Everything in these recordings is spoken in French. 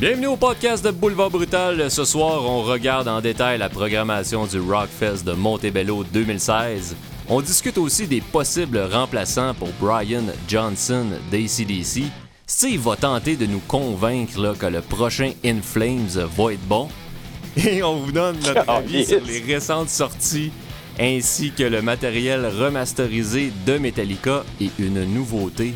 Bienvenue au podcast de Boulevard Brutal. Ce soir, on regarde en détail la programmation du Rockfest de Montebello 2016. On discute aussi des possibles remplaçants pour Brian Johnson d'ACDC. Steve va tenter de nous convaincre là, que le prochain In Flames va être bon. Et on vous donne notre avis sur les récentes sorties ainsi que le matériel remasterisé de Metallica et une nouveauté.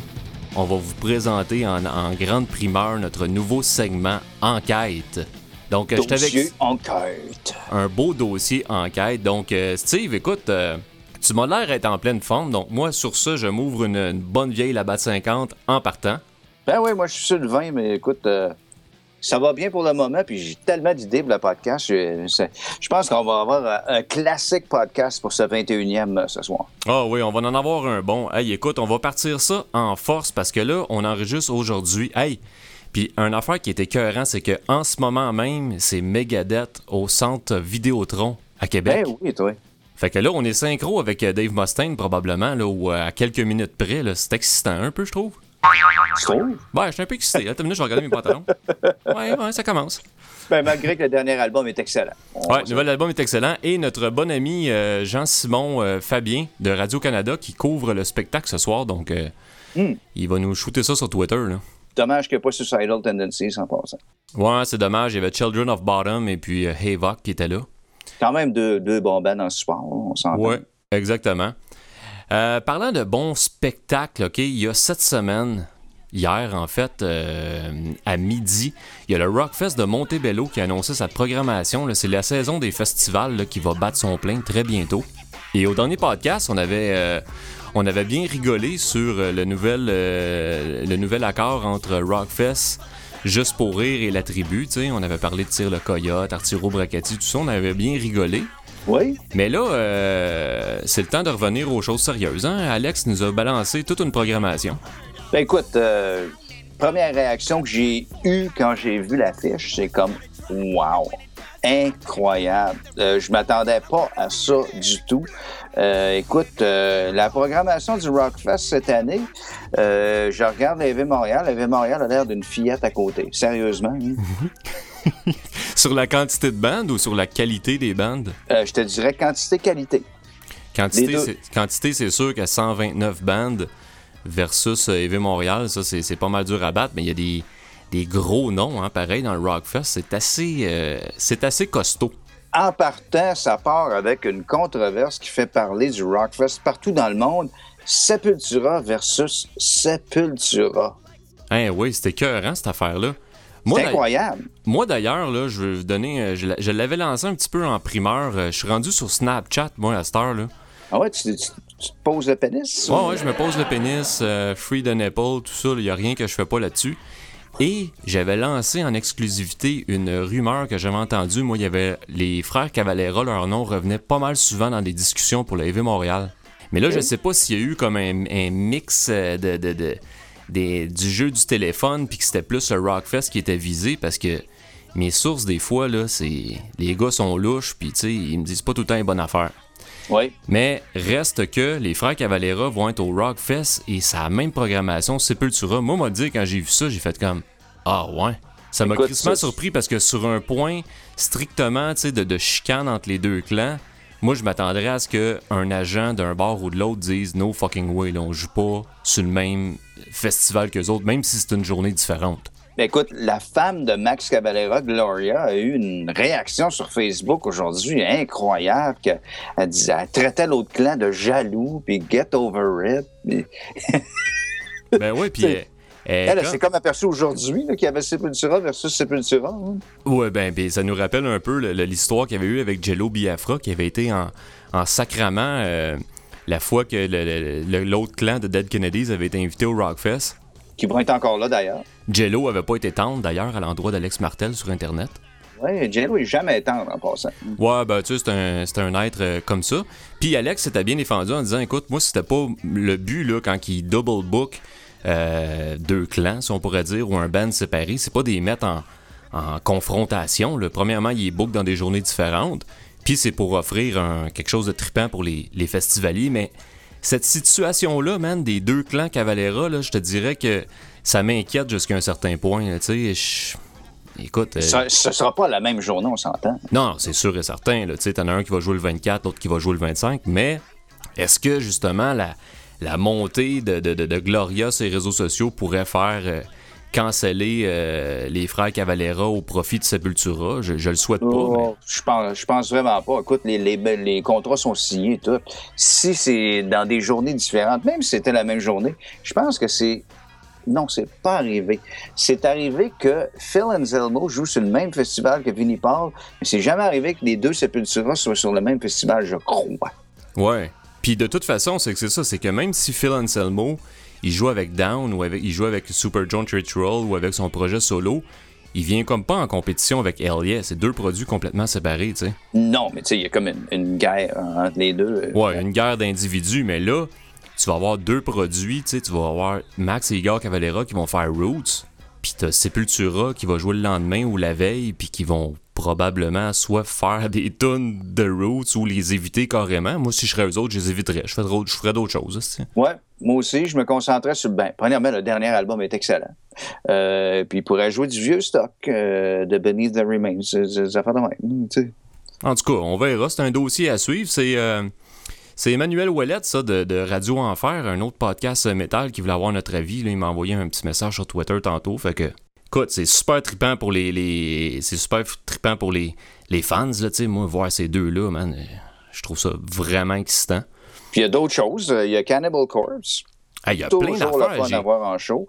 On va vous présenter en, en grande primeur notre nouveau segment Enquête. Donc, euh, je t'avais enquête. un beau dossier enquête. Donc, euh, Steve, écoute, euh, tu m'as l'air d'être en pleine forme. Donc, moi, sur ça, je m'ouvre une, une bonne vieille Labatt 50 en partant. Ben oui, moi je suis sur le vin, mais écoute, euh, ça va bien pour le moment, puis j'ai tellement d'idées pour le podcast. Je, pense qu'on va avoir un, un classique podcast pour ce 21e euh, ce soir. Ah oui, on va en avoir un bon. Hey, écoute, on va partir ça en force parce que là, on enregistre aujourd'hui. Hey, puis une affaire qui était écœurant, c'est que en ce moment même, c'est Megadeth au centre Vidéotron à Québec. Ben oui, toi. Fait que là, on est synchro avec euh, Dave Mustaine probablement, là, ou euh, à quelques minutes près. C'est excitant un peu, je trouve. Tu trouves? Ouais, je suis un peu excité. Attends une minute, je vais regarder mes pantalons. Ouais, ouais, ça commence. Ben, malgré que le dernier album est excellent. On- Ouais, le nouvel album est excellent. Et notre bon ami euh, Jean-Simon euh, Fabien de Radio-Canada qui couvre le spectacle ce soir. Donc, euh, Hmm. il va nous shooter ça sur Twitter. Là. Dommage qu'il n'y ait pas Suicidal Tendencies en passant. Ouais, c'est dommage. Il y avait Children of Bottom et puis Havoc qui était là. Quand même deux, deux bons bands en support, on s'entend. Ouais, exactement. Euh, parlant de bons spectacles, OK, il y a cette semaine, hier en fait, euh, à midi, il y a le Rockfest de Montebello qui a annoncé sa programmation. C'est la saison des festivals qui va battre son plein très bientôt. Et au dernier podcast, on avait, euh, bien rigolé sur le, nouvel, accord entre Rockfest, Juste pour rire et la tribu. On avait parlé de Tire le Coyote, Arturo Bracati, tout ça. On avait bien rigolé. Oui? Mais là, euh, c'est le temps de revenir aux choses sérieuses. Hein? Alex nous a balancé toute une programmation. Ben écoute, euh, première réaction que j'ai eue quand j'ai vu l'affiche, c'est comme wow, incroyable. Euh, je m'attendais pas à ça du tout. Euh, écoute, euh, la programmation du Rockfest cette année, je regarde l'AV Montréal. L'AV Montréal a l'air d'une fillette à côté. Sérieusement. hein? Sur la quantité de bandes ou sur la qualité des bandes? Euh, je te dirais quantité-qualité. Quantité, c'est, sûr que 129 bandes versus euh, EV Montréal, ça, c'est, pas mal dur à battre, mais il y a des, des gros noms, hein, pareil, dans le Rockfest. C'est assez, euh, c'est assez costaud. En partant, ça part avec une controverse qui fait parler du Rockfest partout dans le monde. Sepultura versus Sepultura. Hein, oui, c'était écœurant, cette affaire-là. C'est incroyable. Moi d'ailleurs, là, je vais vous donner. euh, Je, l'a- je l'avais lancé un petit peu en primeur. euh, Je suis rendu sur Snapchat, moi, à cette heure, là. Ah ouais, tu, tu- tu te poses le pénis? Ouais, ouais, je me pose le pénis, euh, free the nipple, tout ça, il n'y a rien que je fais pas là-dessus. Et j'avais lancé en exclusivité une rumeur que j'avais entendue. Moi, il y avait les frères Cavalera, leur nom revenait pas mal souvent dans des discussions pour le EV Montréal. Mais là, je sais pas s'il y a eu comme un, un mix de, de- de- des- du jeu du téléphone, puis que c'était plus le Rockfest qui était visé, parce que mes sources, des fois, là, c'est. Les gars sont louches, puis tu sais, ils me disent pas tout le temps une bonne affaire. Oui. Mais reste que les frères Cavalera vont être au Rockfest et c'est la même programmation Sepultura. Moi, m'a dit quand j'ai vu ça, j'ai fait comme Ah ouais. Ça m'a crissement surpris parce que sur un point strictement tu sais, de, de chicane entre les deux clans, moi je m'attendrais à ce qu'un agent d'un bar ou de l'autre dise No fucking way, là, on joue pas sur le même festival que les autres, même si c'est une journée différente. Ben écoute, la femme de Max Cavalera, Gloria, a eu une réaction sur Facebook aujourd'hui incroyable. Que, elle, disait, elle traitait l'autre clan de jaloux, puis get over it. Puis Ben ouais, puis. C'est- elle- elle- s'est comme aperçue aujourd'hui qu'il y avait Sepultura versus Sepultura. hein. Ouais, ben, ben, ça nous rappelle un peu l'histoire qu'il y avait eu avec Jello Biafra, qui avait été en, en sacrament euh, la fois que l'autre clan de Dead Kennedys avait été invité au Rockfest. Qui vont être encore là d'ailleurs. Jello avait pas été tendre d'ailleurs à l'endroit d'Alex Martel sur Internet. Oui, Jello est jamais tendre en passant. Ouais, ben tu sais, c'est un, un être euh, comme ça. Puis Alex s'était bien défendu en disant écoute, moi, c'était pas le but là, quand il double book euh, deux clans, si on pourrait dire, ou un band séparé, c'est pas des mettre en, en confrontation. là. Premièrement, il est book dans des journées différentes. Puis c'est pour offrir un- quelque chose de trippant pour les, les festivaliers. Mais cette situation-là, man, des deux clans Cavalera, là, je te dirais que ça m'inquiète jusqu'à un certain point. là, je- écoute. euh, Ça, ce sera pas la même journée, on s'entend. non, c'est sûr et certain. Tu sais, t'en as un qui va jouer le 24, l'autre qui va jouer le 25. Mais est-ce que justement la, la montée de, de, de- de Gloria sur les réseaux sociaux pourrait faire euh, canceller euh, les frères Cavalera au profit de Sepultura? Je, je le souhaite pas. mais- Oh, je pense, je pense vraiment pas. Écoute, les, les, les contrats sont signés, tout. Si c'est dans des journées différentes, même si c'était la même journée, je pense que c'est. Non, c'est pas arrivé. C'est arrivé que Phil Anselmo joue sur le même festival que Vinnie Paul, mais c'est jamais arrivé que les deux Sepultura soient sur le même festival, je crois. Ouais. Puis de toute façon, c'est que c'est ça, c'est que même si Phil Anselmo, il joue avec Down ou avec, il joue avec Super John Ritual ou avec son projet solo, il vient comme pas en compétition avec Yeah. C'est deux produits complètement séparés, tu sais. Non, mais tu sais, il y a comme une, une guerre entre les deux. Ouais, une guerre d'individus, mais là, tu vas avoir deux produits, tu sais, tu vas avoir Max et Igor Cavalera qui vont faire Roots, puis t'as Sepultura qui va jouer le lendemain ou la veille, puis qui vont probablement soit faire des tonnes de Roots ou les éviter carrément. Moi, si je serais eux autres, je les éviterais. Je ferais d'autres, je ferais d'autres choses. tu sais. Ouais, moi aussi, je me concentrais sur. Ben, premièrement, le dernier album est excellent. Euh, puis il pourrait jouer du vieux stock euh, de Beneath the Remains. Ça fait de même. En tout cas, on verra. C'est un dossier à suivre. C'est euh, c'est Emmanuel Ouellette, ça, de, de Radio Enfer, un autre podcast métal qui voulait avoir notre avis. Là, il m'a envoyé un petit message sur Twitter tantôt. Fait que, écoute, c'est super trippant pour les, les c'est super trippant pour les, les fans. Là, tu sais, moi, voir ces deux-là, man, je trouve ça vraiment excitant. Puis il y a d'autres choses. Il y a Cannibal Corpse. Hey, Il y a plein d'affaires.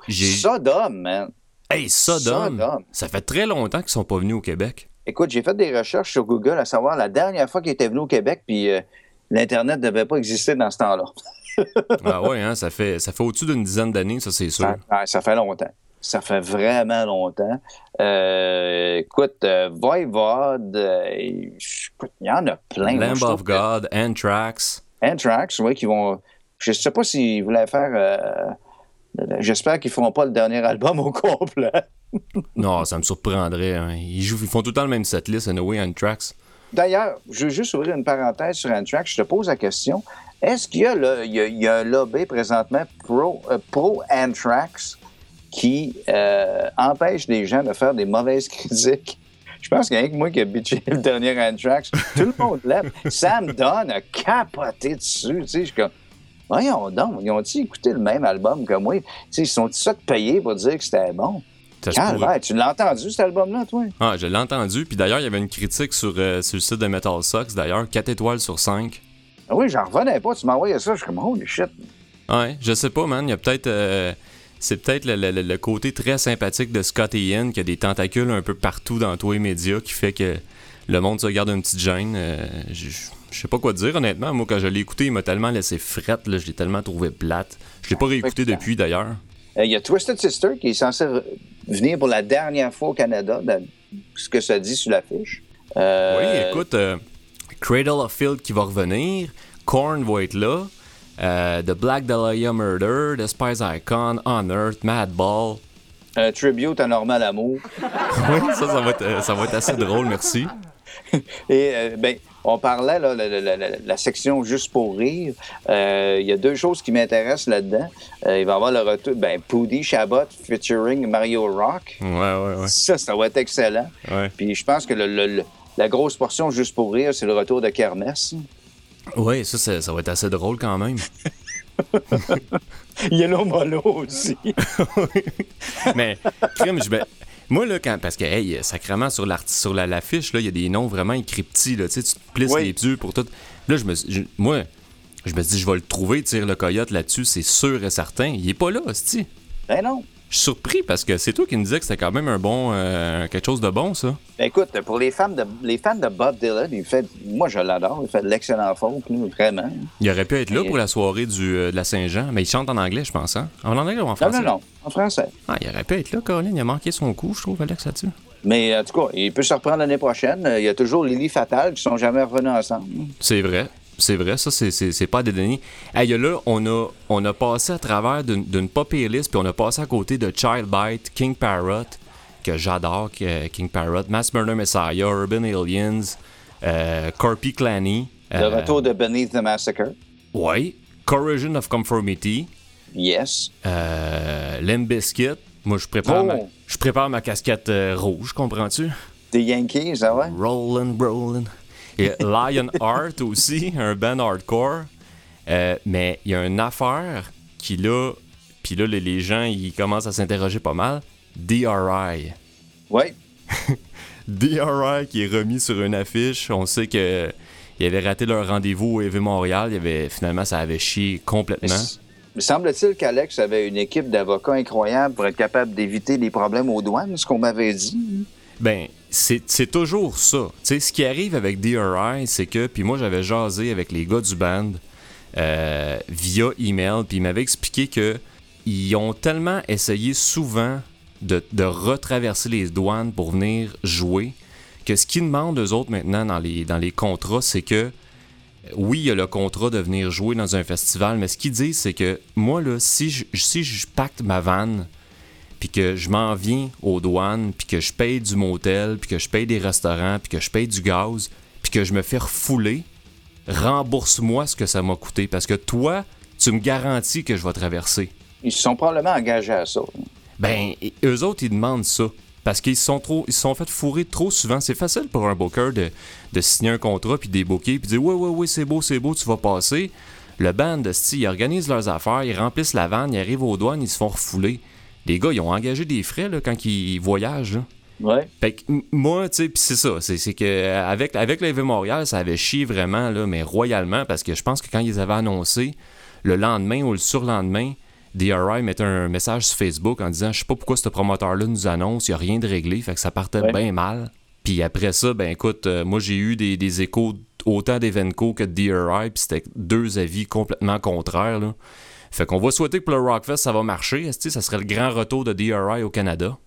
Sodom, man. Hey, Sodom! Sodom. Ça fait très longtemps qu'ils sont pas venus au Québec. Écoute, j'ai fait des recherches sur Google à savoir la dernière fois qu'il était venu au Québec, puis euh, l'Internet ne devait pas exister dans ce temps-là. ah ouais, hein, ça fait, ça fait au-dessus d'une dizaine d'années, ça, c'est sûr. Ça, fait longtemps. Ça fait vraiment longtemps. Euh, écoute, euh, Voivod, euh, il y en a plein. Lamb of que God, Anthrax. Anthrax, oui, qui vont. Je sais pas s'ils voulaient faire. J'espère qu'ils feront pas le dernier album au complet. Non, ça me surprendrait. hein. Ils, jouent, ils font tout le temps le même setlist, Anyway, Anthrax. D'ailleurs, je veux juste ouvrir une parenthèse sur Anthrax. Je te pose la question. Est-ce qu'il y, a un lobby présentement pro, euh, pro-Anthrax qui euh, empêche les gens de faire des mauvaises critiques? Je pense qu'il y a que moi qui a bitché le dernier Anthrax. Tout le monde l'aime. Sam Dunn a capoté dessus. Tu sais, je suis comme, voyons donc, ils ont-ils écouté le même album que moi? Tu sais, ils sont-ils ça de payer pour dire que c'était bon? Pourrait. Calvaire, tu l'as entendu, cet album-là, toi? Ah, je l'ai entendu. Puis d'ailleurs, il y avait une critique sur, euh, sur le site de Metal Sucks, d'ailleurs. 4 étoiles sur 5. Ah oui, j'en revenais pas. Tu m'envoyais ça, je suis comme, holy shit. Ouais, je sais pas, man. Il y a peut-être. euh, c'est peut-être le, le- le côté très sympathique de Scott Ian qui a des tentacules un peu partout dans tous les médias qui fait que le monde se garde une petite gêne. Euh, je sais pas quoi dire, honnêtement. Moi, quand je l'ai écouté, il m'a tellement laissé frette, là, je l'ai tellement trouvé plate. Je l'ai pas réécouté Fait que- depuis, d'ailleurs. Euh, Il y a Twisted Sister qui est censé venir pour la dernière fois au Canada, dans ce que ça dit sur l'affiche. Euh, Oui, écoute, euh, Cradle of Filth qui va revenir, Korn va être là, euh, The Black Dahlia Murder, The Spice Icon, Unearth, Madball. Un tribute à Normal Amour. Oui, ça, ça va, être, ça va être assez drôle, merci. Et ben, on parlait là, la, la- la- la- la section juste pour rire. Euh, Il y a deux choses qui m'intéressent là-dedans. Euh, il va y avoir le retour, ben, Poody Chabot featuring Mario Rock. Ouais, ouais, ouais. Ça, ça va être excellent. Ouais, Puis je pense que le- le- le- la grosse portion juste pour rire, c'est le retour de Kermesse. ouais ça, ça, ça va être assez drôle quand même. Yellow Molo aussi. Mais, crime, je Moi, là, quand. Parce que, hey, sacrément, sur l'art- sur la- l'affiche, là, il y a des noms vraiment écrits petits, là. Tu sais, tu te plisses Oui. les yeux pour tout. Là, je me je- Moi, je me dit, je vais le trouver, tire le coyote là-dessus, c'est sûr et certain. Il est pas là, hostie. Ben non. Je suis surpris parce que c'est toi qui me disais que c'était quand même un bon. euh, quelque chose de bon, ça. Ben écoute, pour les fans de, les fans de Bob Dylan, il fait, moi je l'adore, il fait de l'excellent folk, vraiment. Il aurait pu être là Et- pour la soirée du, euh, de la Saint-Jean, mais il chante en anglais, je pense, hein? En anglais ou en Non, français? non, non, en français. Ah, il aurait pu être là, Colin. Il a manqué son coup, je trouve, Alex, là-dessus. Mais en tout cas, il peut se reprendre l'année prochaine. Il y a toujours Lily Fatal qui sont jamais revenus ensemble. C'est vrai. C'est vrai, ça, c'est- pas des données. Hey, là, on a, on a passé à travers d'une d'une pop list, puis on a passé à côté de Child Bite, King Parrot, que j'adore, King Parrot, Mass Murder Messiah, Urban Aliens, euh, Corpy Clanny. Le euh, retour de Beneath the Massacre. Ouais. Corrosion of Conformity, Yes. euh, Bizkit, Moi, je prépare, ma, Oh. je prépare ma casquette euh, rouge, comprends-tu? Des Yankees, ah ouais? Rollin', rollin'. Et Lion Heart aussi, un band hardcore. Euh, mais il y a une affaire qui là, puis là, les- gens, ils commencent à s'interroger pas mal. DRI. Ouais. DRI qui est remis sur une affiche. On sait que ils avaient raté leur rendez-vous au EV Montréal. Il avait, finalement, ça avait chié Mais complètement. s- me semble-t-il qu'Alex avait une équipe d'avocats incroyable pour être capable d'éviter les problèmes aux douanes, ce qu'on m'avait dit. Ben, c'est toujours ça. Tu sais, ce qui arrive avec DRI, c'est que, puis moi j'avais jasé avec les gars du band euh, via email, puis ils m'avaient expliqué que ils ont tellement essayé souvent de, retraverser les douanes pour venir jouer que ce qu'ils demandent eux autres maintenant dans les, dans les contrats, c'est que oui, il y a le contrat de venir jouer dans un festival, mais ce qu'ils disent, c'est que moi, là, si je, si je pacte ma vanne, puis que je m'en viens aux douanes, puis que je paye du motel, puis que je paye des restaurants, puis que je paye du gaz, puis que je me fais refouler, rembourse-moi ce que ça m'a coûté. Parce que toi, tu me garantis que je vais traverser. Ils se sont probablement engagés à ça. Ben, eux autres, ils demandent ça. Parce qu'ils se sont trop, ils se sont fait fourrer trop souvent. C'est facile pour un booker de, de signer un contrat puis débooker puis dire ouais ouais ouais c'est beau c'est beau tu vas passer. Le band de style, ils organisent leurs affaires, ils remplissent la vanne, ils arrivent aux douanes, ils se font refouler. Les gars, ils ont engagé des frais là, quand ils voyagent. là. Ouais. Fait que moi, tu sais, pis c'est ça, c'est que avec, avec Montréal, ça avait chié vraiment, là, mais royalement, parce que je pense que quand ils avaient annoncé, le lendemain ou le surlendemain, DRI mettait un message sur Facebook en disant Je sais pas pourquoi ce promoteur-là nous annonce, il n'y a rien de réglé, fait que ça partait Ouais. bien mal. Puis après ça, ben écoute, euh, moi j'ai eu des, des échos autant d'Evenco que de DRI, puis c'était deux avis complètement contraires. Là. Fait qu'on va souhaiter que pour le Rockfest, ça va marcher. Est-ce que ça serait le grand retour de DRI au Canada?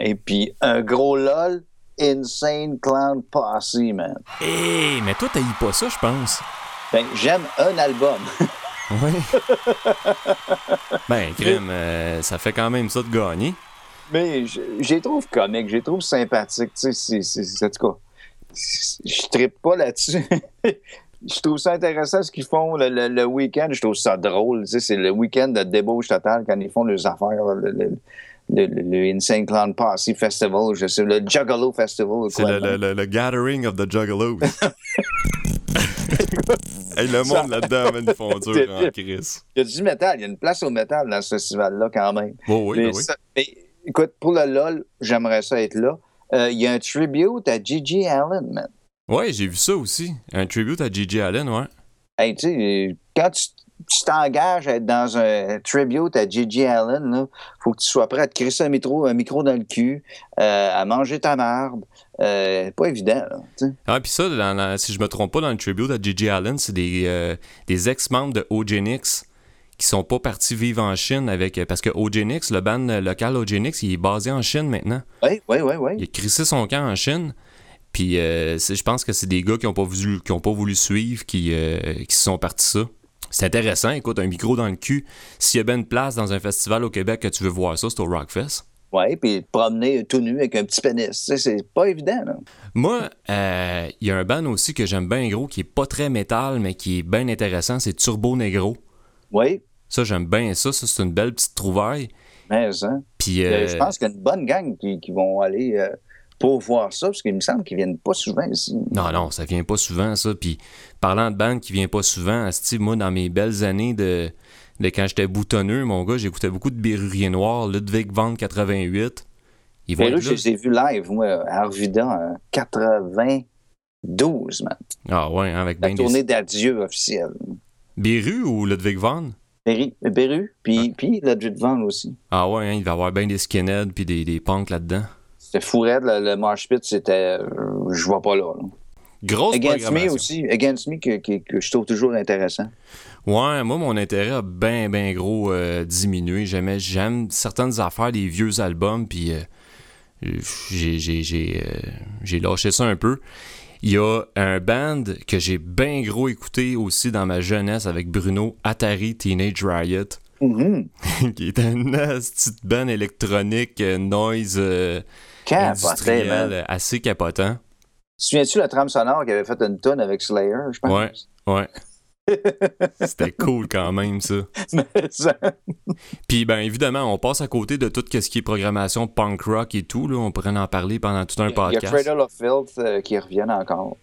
Et puis, un gros lol, Insane Clown Posse, man. Hé, mais toi, t'as pas ça, je pense. Ben, j'aime un album. Oui. ben, crème, euh, ça fait quand même ça de gagner. Mais je je les trouve comiques, je les trouve sympathiques. Tu sais, c'est- c'est- c'est- en tout cas, c'est- je trippe pas là-dessus. je trouve ça intéressant ce qu'ils font le, le- le week-end. Je trouve ça drôle. Tu sais, c'est le week-end de débauche totale quand ils font leurs affaires. Le, le- le- Insane Clown Posse Festival, je sais, le Juggalo Festival. C'est le, le- le- le gathering of the juggalos. hey, le monde là-dedans, ils font dur en crise. Il y a du métal, il y a une place au métal dans ce festival-là quand même. Oh, oui, mais, ben oui. ça- mais, écoute, pour le LOL, j'aimerais ça être là. Euh, Il y a un tribute à Gigi Allen, man. Ouais, j'ai vu ça aussi. Un tribute à Gigi Allen, ouais. Hey, tu sais, quand tu t'engages à être dans un tribute à Gigi Allen, là, faut que tu sois prêt à te crisser un micro, un micro dans le cul, euh, à manger ta marde. Euh, pas évident, là. Ah, puis ça, dans la- si je me trompe pas, dans le tribute à Gigi Allen, c'est des, euh, des ex-membres de Ogenix qui sont pas partis vivre en Chine avec. Parce que Ogenix, le band local Ogenix, il est basé en Chine maintenant. Oui, oui, oui, oui. Il a crissé son camp en Chine. Puis euh, je pense que c'est des gars qui ont pas voulu, qui ont pas voulu suivre, qui, euh, qui se sont partis ça. C'est intéressant, écoute, un micro dans le cul. S'il y a bien une place dans un festival au Québec que tu veux voir ça, c'est au Rockfest. Oui, puis te promener tout nu avec un petit pénis. C'est pas évident, là. Moi, euh, il y a un band aussi que j'aime bien gros, qui est pas très métal, mais qui est bien intéressant, c'est Turbo Negro. Oui, Ça, j'aime bien ça. Ça, c'est une belle petite trouvaille. mais ça. Puis, euh, Je pense qu'il y a une bonne gang qui, qui vont aller euh, pour voir ça, parce qu'il me semble qu'ils viennent pas souvent ici. Non, non, ça vient pas souvent, ça. Puis, parlant de band qui vient pas souvent, asti, moi, dans mes belles années de, de quand j'étais boutonneux, mon gars, j'écoutais beaucoup de Bérurier Noir, Ludwig van 88. Ils vont là, je les ai vus live, moi, à Arvida en 92, man. Ah ouais, hein, avec La ben tournée des... d'adieu officielle. Béru ou Ludwig van? Berry, Beru, puis, puis le Jet Van aussi. Ah ouais, hein, il va y avoir bien des skinheads puis des, des punks là-dedans. C'était fou raide, le, le Marsh Pit, c'était... euh, je vois pas là. là. Grosse Against Me aussi, Against Me, que, que- que je trouve toujours intéressant. Ouais, moi, mon intérêt a bien, bien gros euh, diminué. J'aimais, j'aime certaines affaires des vieux albums, puis euh, j'ai, j'ai, j'ai, euh, j'ai lâché ça un peu. Il y a un band que j'ai bien gros écouté aussi dans ma jeunesse avec Bruno, Atari Teenage Riot, Mhm. qui est un petite band électronique, noise Capoté, man. assez capotant. Souviens-tu la trame sonore qui avait fait une tonne avec Slayer, je pense? Ouais, ouais. C'était cool quand même, ça. Puis, ben évidemment, on passe à côté de tout ce qui est programmation punk rock et tout. Là. On pourrait en parler pendant tout un podcast. Il y a Cradle of Filth euh, qui reviennent encore.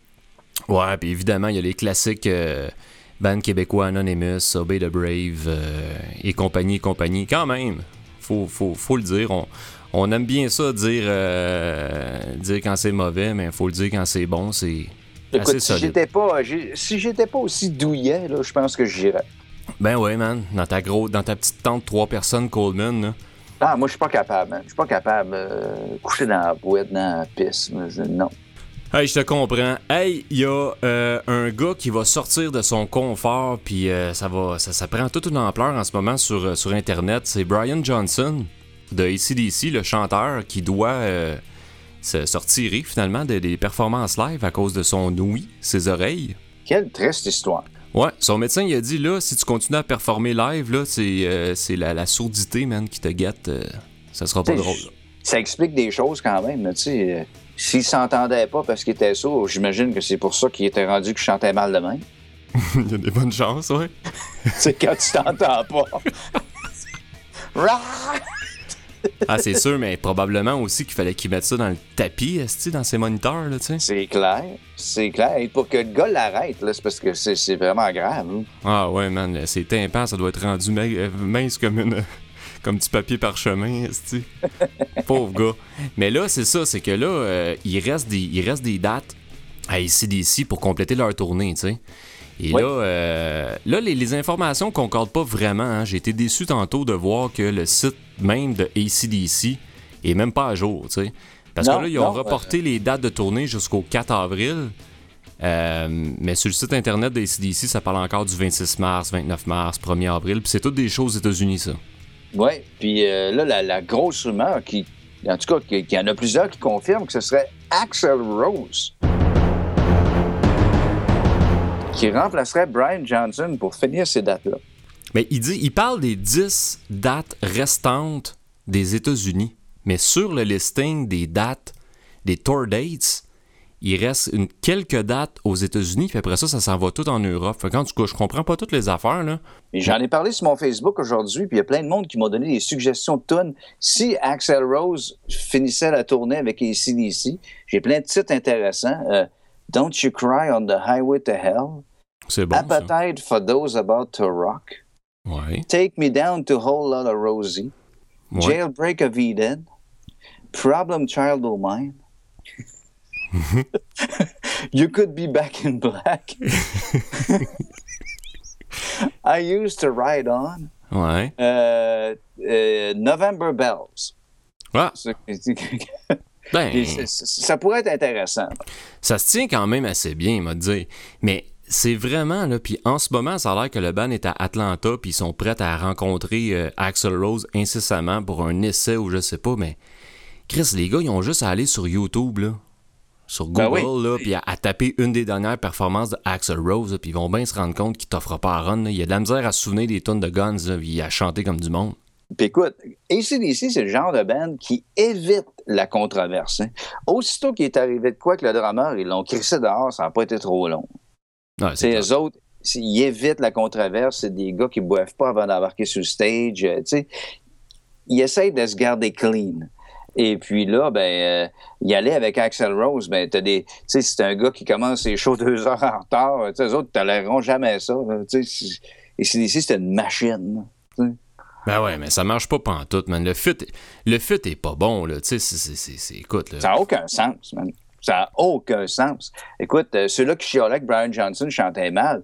Ouais, puis évidemment, il y a les classiques euh, bandes québécois Anonymous, Obey the Brave euh, et compagnie, compagnie. Quand même, faut, faut, faut le dire. On, on aime bien ça, dire, dire quand c'est mauvais, mais il faut le dire quand c'est bon. C'est Écoute, si j'étais pas, si j'étais pas aussi douillet, là, je pense que j'irais. Ben ouais, man. Dans ta, gros, dans ta petite tente, trois personnes, Coleman, là. Ah, moi, je suis pas capable, man. Je suis pas capable de euh, coucher dans la boîte, dans la piste. Non. Hey, je te comprends. Hey, il y a euh, un gars qui va sortir de son confort, puis euh, ça va, ça, ça, prend toute une ampleur en ce moment sur, sur Internet. C'est Brian Johnson de ACDC, le chanteur, qui doit se, retirer finalement des, performances live à cause de son ouïe, ses oreilles. Quelle triste histoire. Ouais, son médecin il a dit là, si tu continues à performer live, là, c'est, euh, la, sourdité, man, qui te guette. Euh, ça sera pas drôle. Ça explique des choses quand même, tu sais. Euh, s'il s'entendait pas parce qu'il était sourd, j'imagine que c'est pour ça qu'il était rendu qu'il chantait mal de même. il y a des bonnes chances, ouais. c'est quand tu t'entends pas. ah, c'est sûr, mais probablement aussi qu'il fallait qu'il mette ça dans le tapis, dans ses moniteurs, là, tu sais. C'est clair, c'est clair. Et pour que le gars l'arrête, là, c'est parce que c'est vraiment grave. Hein. Ah ouais, man, c'est tympan, ça doit être rendu euh, mince comme une... comme du papier parchemin, tu Pauvre gars. Mais là, c'est ça, c'est que là, euh, il, reste des, il reste des dates à ici pour compléter leur tournée, tu sais. Et là, euh, là les, les, informations concordent pas vraiment. Hein. J'ai été déçu tantôt de voir que le site même de ACDC est même pas à jour, tu sais. Parce que là, ils ont reporté les dates de tournée jusqu'au 4 avril. Euh, mais sur le site internet de ACDC, ça parle encore du 26 mars, 29 mars, 1er avril. Puis c'est toutes des choses aux États-Unis, ça. Oui, puis euh, là, la, grosse rumeur, qui, en tout cas, qu'il y en a plusieurs qui confirment que ce serait Axel Rose qui remplacerait Brian Johnson pour finir ces dates-là. Mais il dit, il parle des 10 dates restantes des États-Unis. Mais sur le listing des dates, des tour dates, il reste une, quelques dates aux États-Unis, puis après ça, ça s'en va tout en Europe. Fait quand, du coup, je comprends pas toutes les affaires, là. J'en ai parlé sur mon Facebook aujourd'hui, puis il y a plein de monde qui m'ont donné des suggestions de tonnes. Si Axel Rose finissait la tournée avec ACDC, j'ai plein de titres intéressants. Euh, Don't You Cry on the Highway to Hell. C'est bon. Appetite for Those About to Rock. Take Me Down to Whole Lot of Rosie. Jailbreak of Eden. Problem Child of Mine. you could be back in black. I used to ride on. Ouais. Uh, uh, November Bells. Ah. ben, ça pourrait être intéressant. Ça se tient quand même assez bien, il m'a dit. Mais c'est vraiment, là, puis en ce moment, ça a l'air que le band est à Atlanta, puis ils sont prêts à rencontrer euh, Axel Rose incessamment pour un essai ou je sais pas, mais Chris, les gars, ils ont juste à aller sur YouTube, là, sur ben Google, là, puis à, taper une des dernières performances de Axel Rose, puis ils vont bien se rendre compte qu'il t'offre pas à run. Il y a de la misère à se souvenir des tonnes de guns, puis il a chanté comme du monde. Puis écoute, ACDC, c'est le genre de band qui évite la controverse. Hein. Aussitôt qu'il est arrivé de quoi que le drummer, ils l'ont crissé dehors, ça n'a pas été trop long. C'est les autres, ils évitent la controverse. C'est des gars qui ne boivent pas avant d'embarquer sur le stage. Euh, ils essayent de se garder clean. Et puis là, ben, euh, y aller avec Axel Rose, ben, t'as des, tu sais, c'est un gars qui commence ses shows deux heures en retard. Tu les autres toléreront jamais ça. Tu sais, et c'est ici, c'est une machine. Ben ouais, mais ça marche pas pantoute, man. Le fit, le fit est pas bon, là. Tu sais, c'est, écoute, Ça n'a aucun sens, man. Ça n'a aucun sens. Écoute, euh, ceux-là qui chialaient que Brian Johnson chantait mal,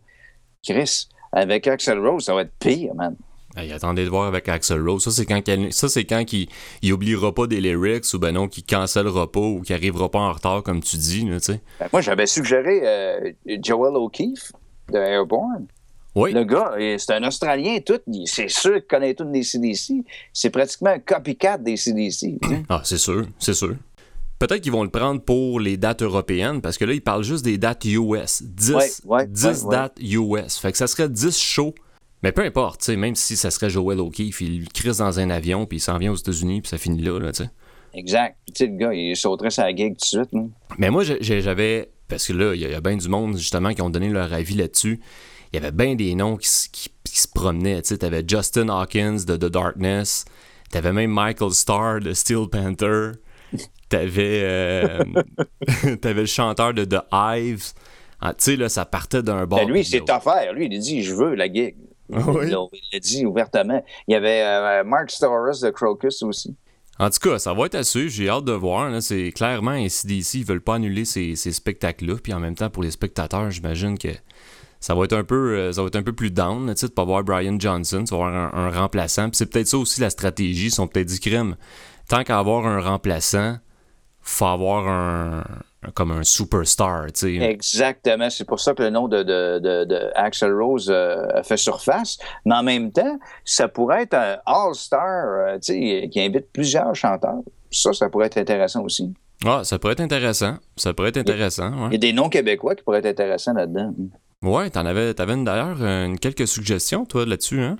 Chris, avec Axel Rose, ça va être pire, man. Hey, attendez de voir avec Axel Rose. Ça, c'est quand, ça, c'est quand il, il oubliera pas des lyrics ou ben non, qu'il cancellera pas ou qu'il arrivera pas en retard, comme tu dis. Là, ben, moi, j'avais suggéré euh, Joel O'Keefe de Airborne. Oui. Le gars, c'est un Australien, tout. C'est sûr qu'il connaît tout des CDC. C'est pratiquement un copycat des CDC. Ah, c'est sûr, c'est sûr. Peut-être qu'ils vont le prendre pour les dates européennes, parce que là, ils parlent juste des dates US. 10, 10 dates US. Fait que ça serait 10 shows. Mais peu importe, même si ça serait Joel O'Keefe, il crisse dans un avion, puis il s'en vient aux États-Unis, puis ça finit là, là tu sais. Exact. Tu sais, le gars, il sauterait sa gig tout de suite. Mais moi, j'avais. Parce que là, il y, a bien du monde, justement, qui ont donné leur avis là-dessus. Il y avait bien des noms qui, se promenaient. Tu avais Justin Hawkins de The Darkness, t'avais même Michael Starr de Steel Panther, t'avais euh, avais le chanteur de The Hives. Ah, tu sais, là, ça partait d'un bord. Ben lui, c'est affaire. Lui, il a dit Je veux la gig. Ah il l'a dit ouvertement. Il y avait euh, Mark Storrs de Crocus aussi. En tout cas, ça va être à suivre. J'ai hâte de voir. C'est clairement ACDC, ils veulent pas annuler ces, spectacles-là. Puis en même temps, pour les spectateurs, j'imagine que ça va être un peu, euh, ça va être un peu plus down, tu sais, de pas voir Brian Johnson, tu vas avoir un, remplaçant. Puis c'est peut-être ça aussi la stratégie. Ils sont peut-être dit crème. Tant qu'à avoir un remplaçant, faut avoir un, comme un superstar, tu sais. Exactement. C'est pour ça que le nom de, de, de, Axel Rose euh, fait surface. Mais en même temps, ça pourrait être un all-star, euh, tu sais, qui invite plusieurs chanteurs. Ça, ça pourrait être intéressant aussi. Ah, ça pourrait être intéressant. Ça pourrait être intéressant, Il y a des noms québécois qui pourraient être intéressants là-dedans. Ouais, t'en avais, t'avais d'ailleurs quelques suggestions, toi, là-dessus, hein?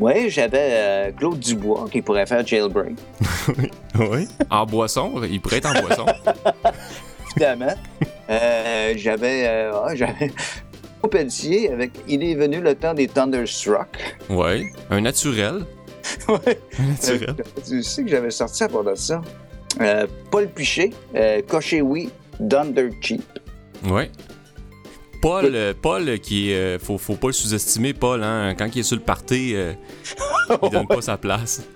Oui, j'avais euh, Claude Dubois qui pourrait faire Jailbreak. oui. En boisson, il pourrait être en boisson. Évidemment. Euh, j'avais. Euh, j'avais. Pelletier avec Il est venu le temps des Thunderstruck. Oui, un naturel. oui. Un naturel. tu sais que j'avais sorti à part de ça. Paul Pichet, Coché Oui, Thunder Cheap. Oui. Paul, euh, Paul qui euh, faut, faut pas le sous-estimer, Paul, hein, quand il est sur le party, euh, il donne pas sa place.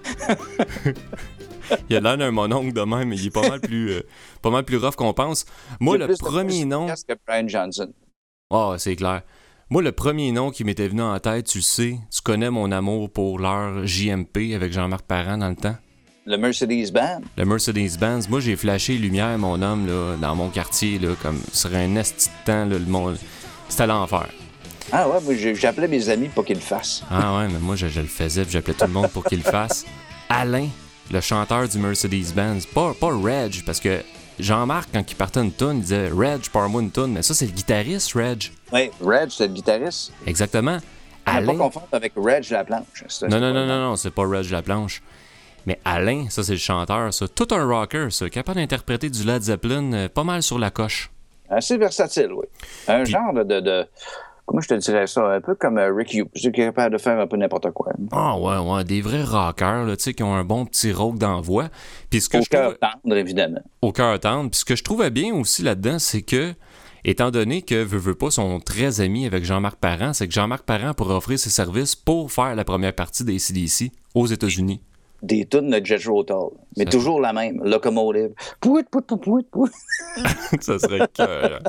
il a l'air d'un mononcle de même, mais il est pas mal plus, pas mal plus rough qu'on pense. Moi, le premier nom. que Brian Johnson. Ah, c'est clair. Moi, le premier nom qui m'était venu en tête, tu sais, tu connais mon amour pour leur JMP avec Jean-Marc Parent dans le temps? Le Mercedes-Benz. Le Mercedes-Benz. Moi, j'ai flashé lumière, mon homme, là, dans mon quartier, là, comme sur un esti de temps, le monde c'était l'enfer. Ah ouais, moi j'appelais mes amis pour qu'ils le fassent. Ah ouais, mais moi je, le faisais, j'appelais tout le monde pour qu'il le fasse. Alain, le chanteur du Mercedes-Benz, pas, pas Reg, parce que Jean-Marc, quand il partait une tune, il disait Reg, parle-moi une tune, mais ça c'est le guitariste, Reg. Oui, Reg, c'est le guitariste. Exactement. Alain... pas confondre avec Reg la planche. Non, non, non, non, non, c'est pas Reg la planche. Mais Alain, ça c'est le chanteur, ça. Tout un rocker, ça, capable d'interpréter du Led Zeppelin euh, pas mal sur la coche. Assez versatile, oui. Un genre de, de, Comment je te dirais ça? Un peu comme euh, Rick Hughes, qui est capable de faire un peu n'importe quoi. Ah ouais, ouais, des vrais rockers, là, tu sais, qui ont un bon petit rock d'envoi. Puis Au cœur tendre, évidemment. Au cœur tendre. Puis ce que je trouvais bien aussi là-dedans, c'est que, étant donné que Veux, veux pas sont très amis avec Jean-Marc Parent, c'est que Jean-Marc Parent pourrait offrir ses services pour faire la première partie des CDC aux États-Unis des tunes de Jet Rotal, mais toujours la même, Locomotive. Pouit, pouit, pouit, pouit, ça serait cœur.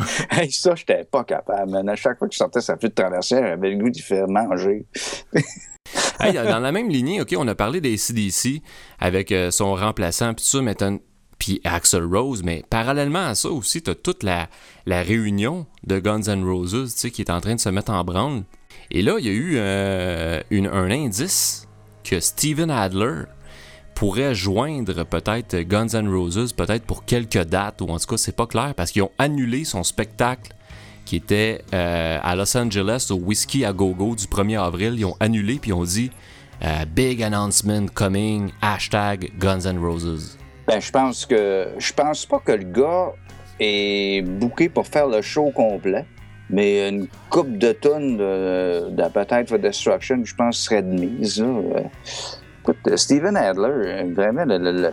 hey, ça, j'étais pas capable, À chaque fois que je sortais sa flûte traversière, j'avais le goût d'y faire manger. hey, dans la même lignée, OK, on a parlé des CDC avec euh, son remplaçant, puis ça, mais puis Axel Rose, mais parallèlement à ça aussi, tu as toute la, la réunion de Guns N' Roses, qui est en train de se mettre en branle. Et là, il y a eu euh, un indice que Steven Adler pourrait joindre peut-être Guns N' Roses, peut-être pour quelques dates, ou en tout cas, c'est pas clair, parce qu'ils ont annulé son spectacle qui était euh, à Los Angeles au Whiskey à Gogo du 1er avril. Ils ont annulé, puis ils ont dit euh, Big announcement coming, hashtag Guns N' Roses. Ben, je pense que. Je pense pas que le gars est booké pour faire le show complet. Mais une coupe de tonnes de, for Destruction, je pense, serait de mise. Écoute, Steven Adler, vraiment, le,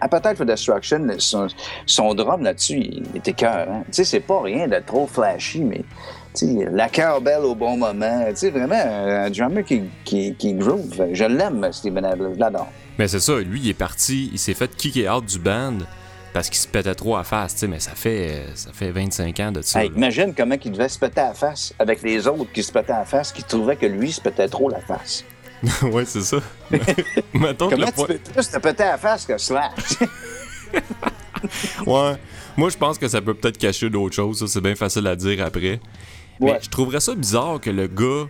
Appetite for Destruction, son, son drum là-dessus, il était cœur. Hein? Tu sais, c'est pas rien de trop flashy, mais la belle au bon moment. Tu sais, vraiment, un drummer qui, qui, groove. Je l'aime, Steven Adler, je l'adore. Mais c'est ça, lui, il est parti, il s'est fait kicker out du band parce qu'il se pétait trop à face, tu sais, mais ça fait, ça fait 25 ans de ça. imagine comment il devait se péter à face avec les autres qui se pétaient à face, qui trouvaient que lui se pétait trop la face. ouais, c'est ça. Mettons comment tu peux plus te péter à face que Slash? ouais. Moi, je pense que ça peut peut-être cacher d'autres choses. C'est bien facile à dire après. Mais je trouverais ça bizarre que le gars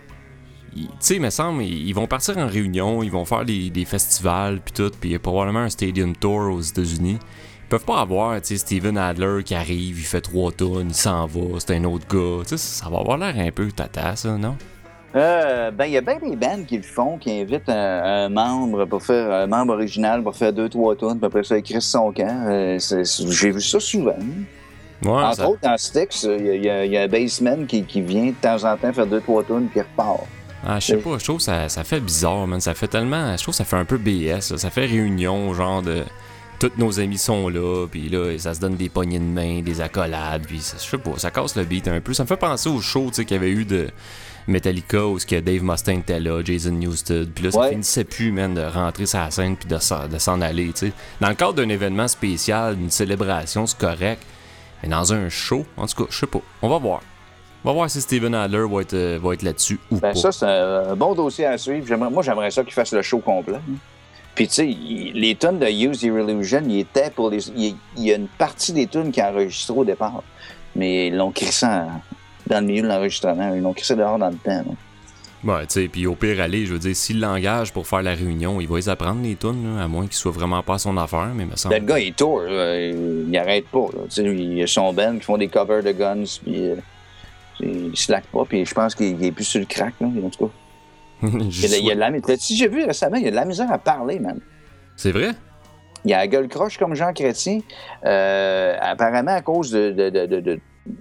tu sais, il me semble, ils vont partir en réunion, ils vont faire des, des festivals, puis tout, puis il y a probablement un stadium tour aux États-Unis. Ils peuvent pas avoir, Steven Adler qui arrive, il fait trois tonnes, il s'en va, c'est un autre gars. Tu sais, ça va avoir l'air un peu tata, ça, non? Euh, ben, il y a bien des bands qui le font, qui invitent un, membre pour faire un membre original pour faire deux, trois tonnes, puis après ça, écrire son camp. Euh, j'ai vu ça souvent. Ouais, Entre ça- autres, dans Styx, il y, a- il y a- il y a un baseman qui, qui vient de temps en temps faire deux, trois tunes puis repart. Ah, je sais pas, je trouve que ça, ça fait bizarre, man. Ça fait tellement. Je trouve que ça fait un peu BS. là. Ça fait réunion, genre de. Tous nos amis sont là, puis là, ça se donne des poignées de main, des accolades, puis ça, je sais pas, ça casse le beat un peu. Ça me fait penser au show, tu sais, qu'il y avait eu de Metallica, où ce que Dave Mustaine était là, Jason Newsted, puis là, ça Ouais. finissait plus, man, de rentrer sur la scène, puis de s'en de s'en aller, tu sais. Dans le cadre d'un événement spécial, d'une célébration, c'est correct, mais dans un show, en tout cas, je sais pas. On va voir. On va voir si Steven Adler va être, euh, va être là-dessus ou Ben, pas. ça, c'est un, bon dossier à suivre. Moi, j'aimerais ça qu'il fasse le show complet. Puis, tu sais, les tunes de Use Your Illusion, il était pour les. Il, y a une partie des tunes qui enregistré au départ. Mais ils l'ont crissé dans le milieu de l'enregistrement. Ils l'ont crissé dehors dans le temps. là. Ouais, tu sais, puis au pire, aller, je veux dire, s'il l'engage pour faire la réunion, il va les apprendre, les tunes, là, à moins qu'il soit vraiment pas à son affaire, mais me semble. Ben, le gars, il tourne. il arrête pas. là. Tu sais, il a son band qui font des covers de guns. Puis, euh, il slack pas. Puis, je pense qu'il il est plus sur le crack. Là, en tout cas. Il y a, il y a souhaite. de la, T'as-tu- vu récemment, il y a de la misère à parler, man? C'est vrai? Il a la gueule croche comme Jean Chrétien, euh, apparemment à cause de, de, de, de-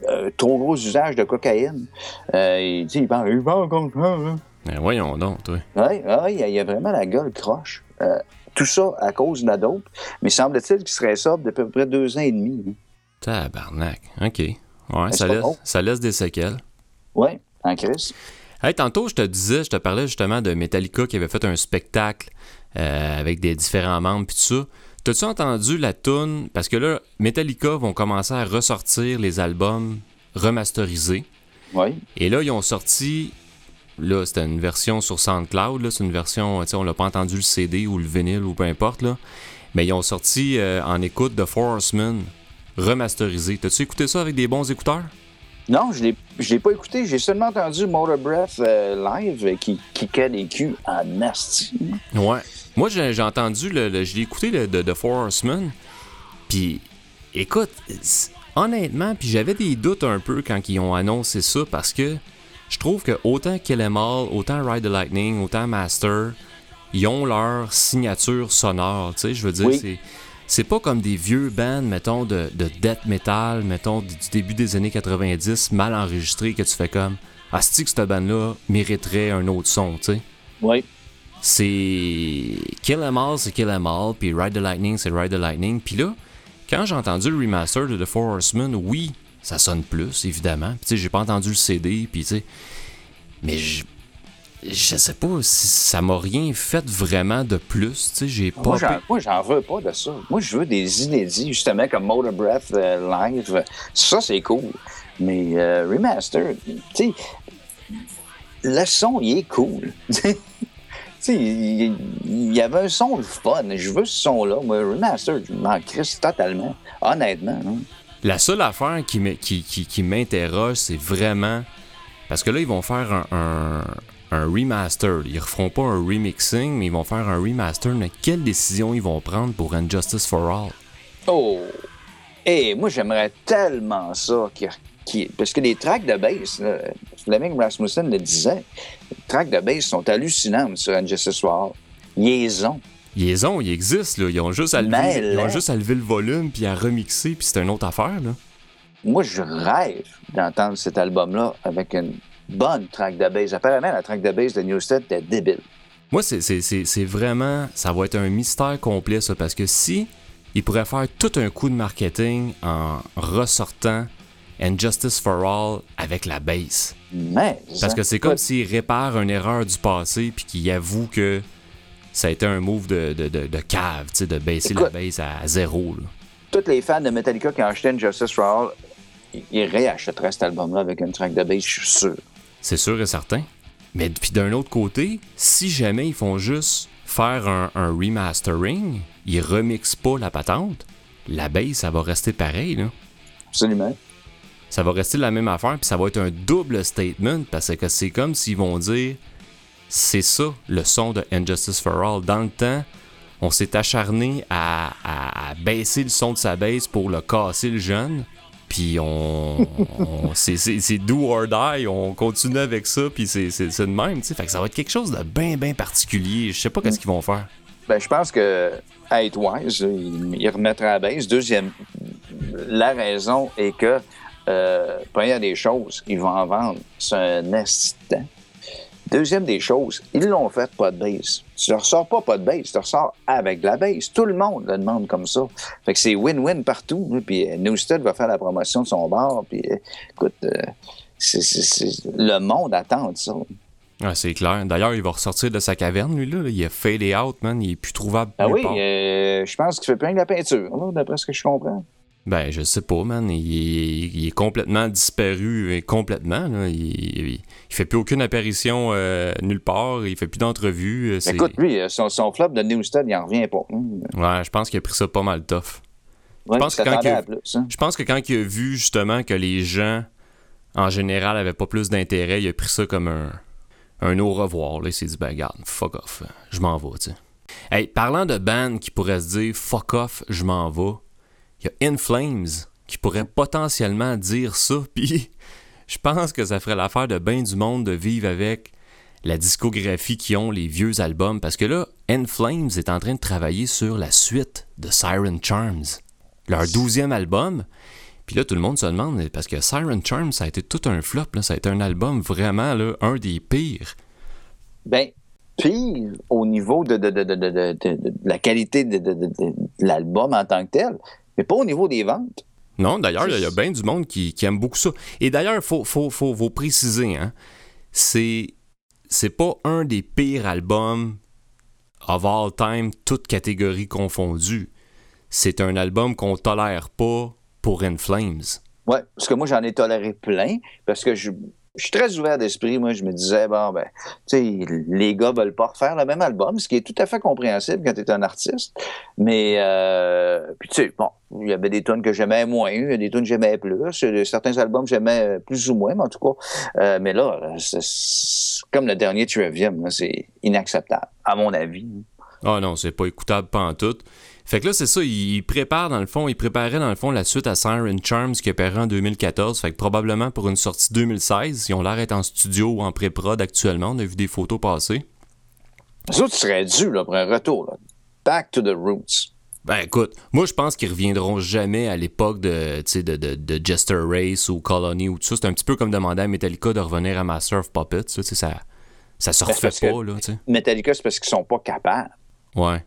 euh, trop gros usage de cocaïne. Euh, il, il parle, il parle comme ça. là. Ben, voyons donc, toi. Ouais, ouais, il, il a vraiment la gueule croche. Euh, tout ça à cause de la dope. Mais semble-t-il qu'il serait sobre depuis à peu près deux ans et demi. hein. Tabarnak. OK. Ouais, c'est ça laisse, bon. ça laisse des séquelles. Ouais, en crise. Hey, tantôt, je te disais, je te parlais justement de Metallica qui avait fait un spectacle euh, avec des différents membres puis tout ça. T'as-tu entendu la tune Parce que là, Metallica vont commencer à ressortir les albums remasterisés. Oui. Et là, ils ont sorti. Là, c'était une version sur SoundCloud. là, C'est une version. Tu sais, on l'a pas entendu le CD ou le vinyle ou peu importe. Là. Mais ils ont sorti euh, en écoute The Four Horsemen remasterisé. T'as-tu écouté ça avec des bons écouteurs? Non, je ne l'ai pas écouté. J'ai seulement entendu Motor Breath euh, live euh, qui kickait des culs en nasty. Ouais. Moi, j'ai entendu, le, le- je l'ai écouté le, de The Four Horsemen. Puis, écoute, honnêtement, puis j'avais des doutes un peu quand ils ont annoncé ça parce que je trouve que autant Kill Em All, autant Ride the Lightning, autant Master, ils ont leur signature sonore. Tu sais, je veux dire, Oui. c'est. C'est pas comme des vieux bands, mettons, de, de death metal, mettons, du début des années 90, mal enregistrés, que tu fais comme. Ah, que cette band-là mériterait un autre son, tu sais? Oui. c'est Kill Em All, c'est Kill Em All, puis Ride the Lightning, c'est Ride the Lightning. Puis là, quand j'ai entendu le remaster de The Four Horsemen, oui, ça sonne plus, évidemment. Puis tu sais, j'ai pas entendu le CD, puis tu sais. Mais je. Sais pas si ça m'a rien fait vraiment de plus, tu sais, j'ai pas. Moi, j'en, veux pas de ça. Moi, je veux des inédits, justement, comme Motor Breath euh, live. Ça, c'est cool. Mais euh, remaster, tu sais, le son, il est cool. tu sais, il, il y avait un son de fun. Je veux ce son-là. Moi, remaster, je m'en crisse totalement. Honnêtement. hein. La seule affaire qui, m'est- qui, qui, qui m'interroge, c'est vraiment. Parce que là, ils vont faire un, un, un remaster. Ils referont pas un remixing, mais ils vont faire un remaster. Mais quelle décision ils vont prendre pour Injustice for All? Oh! Et moi, j'aimerais tellement ça. parce que les tracks de bass, Fleming Rasmussen le disait, les tracks de bass sont hallucinantes sur Injustice for All. Liaison. Ils ont, ils existent, là. Ils ont juste à lever, ils ont juste à lever le volume puis à remixer, puis c'est une autre affaire, là. Moi, je rêve d'entendre cet album-là avec une bonne track de bass. Apparemment, la track de bass de Newsted était débile. Moi, c'est- vraiment. Ça va être un mystère complet, ça, parce que si ils pourraient faire tout un coup de marketing en ressortant Injustice for All avec la base. Mais. Parce que c'est comme écoute, s'ils réparent une erreur du passé puis qu'ils avouent que ça a été un move de, de, de, de cave, tu sais, de baisser la base à zéro. Tous les fans de Metallica qui ont acheté Injustice for All, ils- ils réachèteraient cet album-là avec une track de bass, je suis sûr. C'est sûr et certain. Mais puis d'un autre côté, si jamais ils font juste faire un, un remastering, ils remixent pas la patente, la base, ça va rester pareil. Là. Absolument. Ça va rester la même affaire, puis ça va être un double statement, parce que c'est comme s'ils vont dire c'est ça le son de Injustice for All. Dans le temps, on s'est acharné à, à- à baisser le son de sa base pour le casser le jeune. Puis on, c'est, do or die, on continue avec ça, puis c'est, de même, tu sais. Fait que ça va être quelque chose de bien, bien particulier. Je sais pas qu'est-ce qu'ils vont faire. Ben, je pense que Wise, il, il remettra à la base. Deuxième, la raison est que, euh, première des choses, ils vont en vendre, c'est un instant. Deuxième des choses, ils l'ont fait pas de base. Tu ne ressors pas pas de base, tu ressors avec de la base. Tout le monde le demande comme ça. Fait que c'est win-win partout. hein. Puis euh, Newsted va faire la promotion de son bar. Puis euh, écoute, euh, le monde attend ça. Ah, c'est clair. D'ailleurs, il va ressortir de sa caverne, lui, là. Il est fadé out, man. Il est plus trouvable Ah oui, euh, je pense qu'il fait plein de la peinture, d'après ce que je comprends. Ben, je sais pas, man. Il, est- il est complètement disparu, et complètement. Là. Il, il, fait plus aucune apparition euh, nulle part. Il fait plus d'entrevues. euh, Écoute, lui, euh, son, son flop de Newsted, il en revient pas. Hum. Ouais, je pense qu'il a pris ça pas mal tough. Ouais, pense il que quand à plus, hein. Je pense que quand il a vu justement que les gens, en général, avaient pas plus d'intérêt, il a pris ça comme un, un au revoir. Là. Il s'est dit, ben, regarde, fuck off, je m'en vais, tu sais. Hey, parlant de band qui pourrait se dire, fuck off, je m'en vais, il y a In Flames qui pourrait potentiellement dire ça, puis je pense que ça ferait l'affaire de bien du monde de vivre avec la discographie qui ont les vieux albums, parce que là, In Flames est en train de travailler sur la suite de Siren Charms, leur douzième album. Puis là, tout le monde se demande, parce que Siren Charms, ça a été tout un flop, là, ça a été un album vraiment un des pires. Ben, pire au niveau de, la qualité de l'album en tant que tel, mais pas au niveau des ventes. Non, d'ailleurs, il y a bien du monde qui, qui aime beaucoup ça. Et d'ailleurs, il faut, faut, faut, faut préciser, hein, c'est, c'est pas un des pires albums of all time, toutes catégories confondues. C'est un album qu'on tolère pas pour In Flames. Ouais, parce que moi, j'en ai toléré plein, parce que je, je suis très ouvert d'esprit. Moi, je me disais, bon, ben, tu sais, les gars veulent pas refaire le même album, ce qui est tout à fait compréhensible quand tu es un artiste. Mais, euh, puis tu sais, bon, il y avait des tunes que j'aimais moins, il y a des tunes que j'aimais plus. Certains albums j'aimais plus ou moins, mais en tout cas, euh, mais là, c'est- comme le dernier Trivium, c'est inacceptable, à mon avis. Ah non, c'est pas écoutable pas en tout. Fait que là, c'est ça, il, il prépare dans le fond, il préparait dans le fond la suite à Siren Charms qui apparaît en 2014. Fait que probablement pour une sortie 2016, ils ont l'air d'être en studio ou en pré-prod actuellement. On a vu des photos passer. Les autres seraient dus là, pour un retour. Là. Back to the roots. Ben écoute, moi je pense qu'ils reviendront jamais à l'époque de, de, de, de Jester Race ou Colony ou tout ça. C'est un petit peu comme demander à Metallica de revenir à Master of Puppets. Ça, ça se Ben, refait pas, là. Metallica, c'est parce qu'ils sont pas capables. Ouais.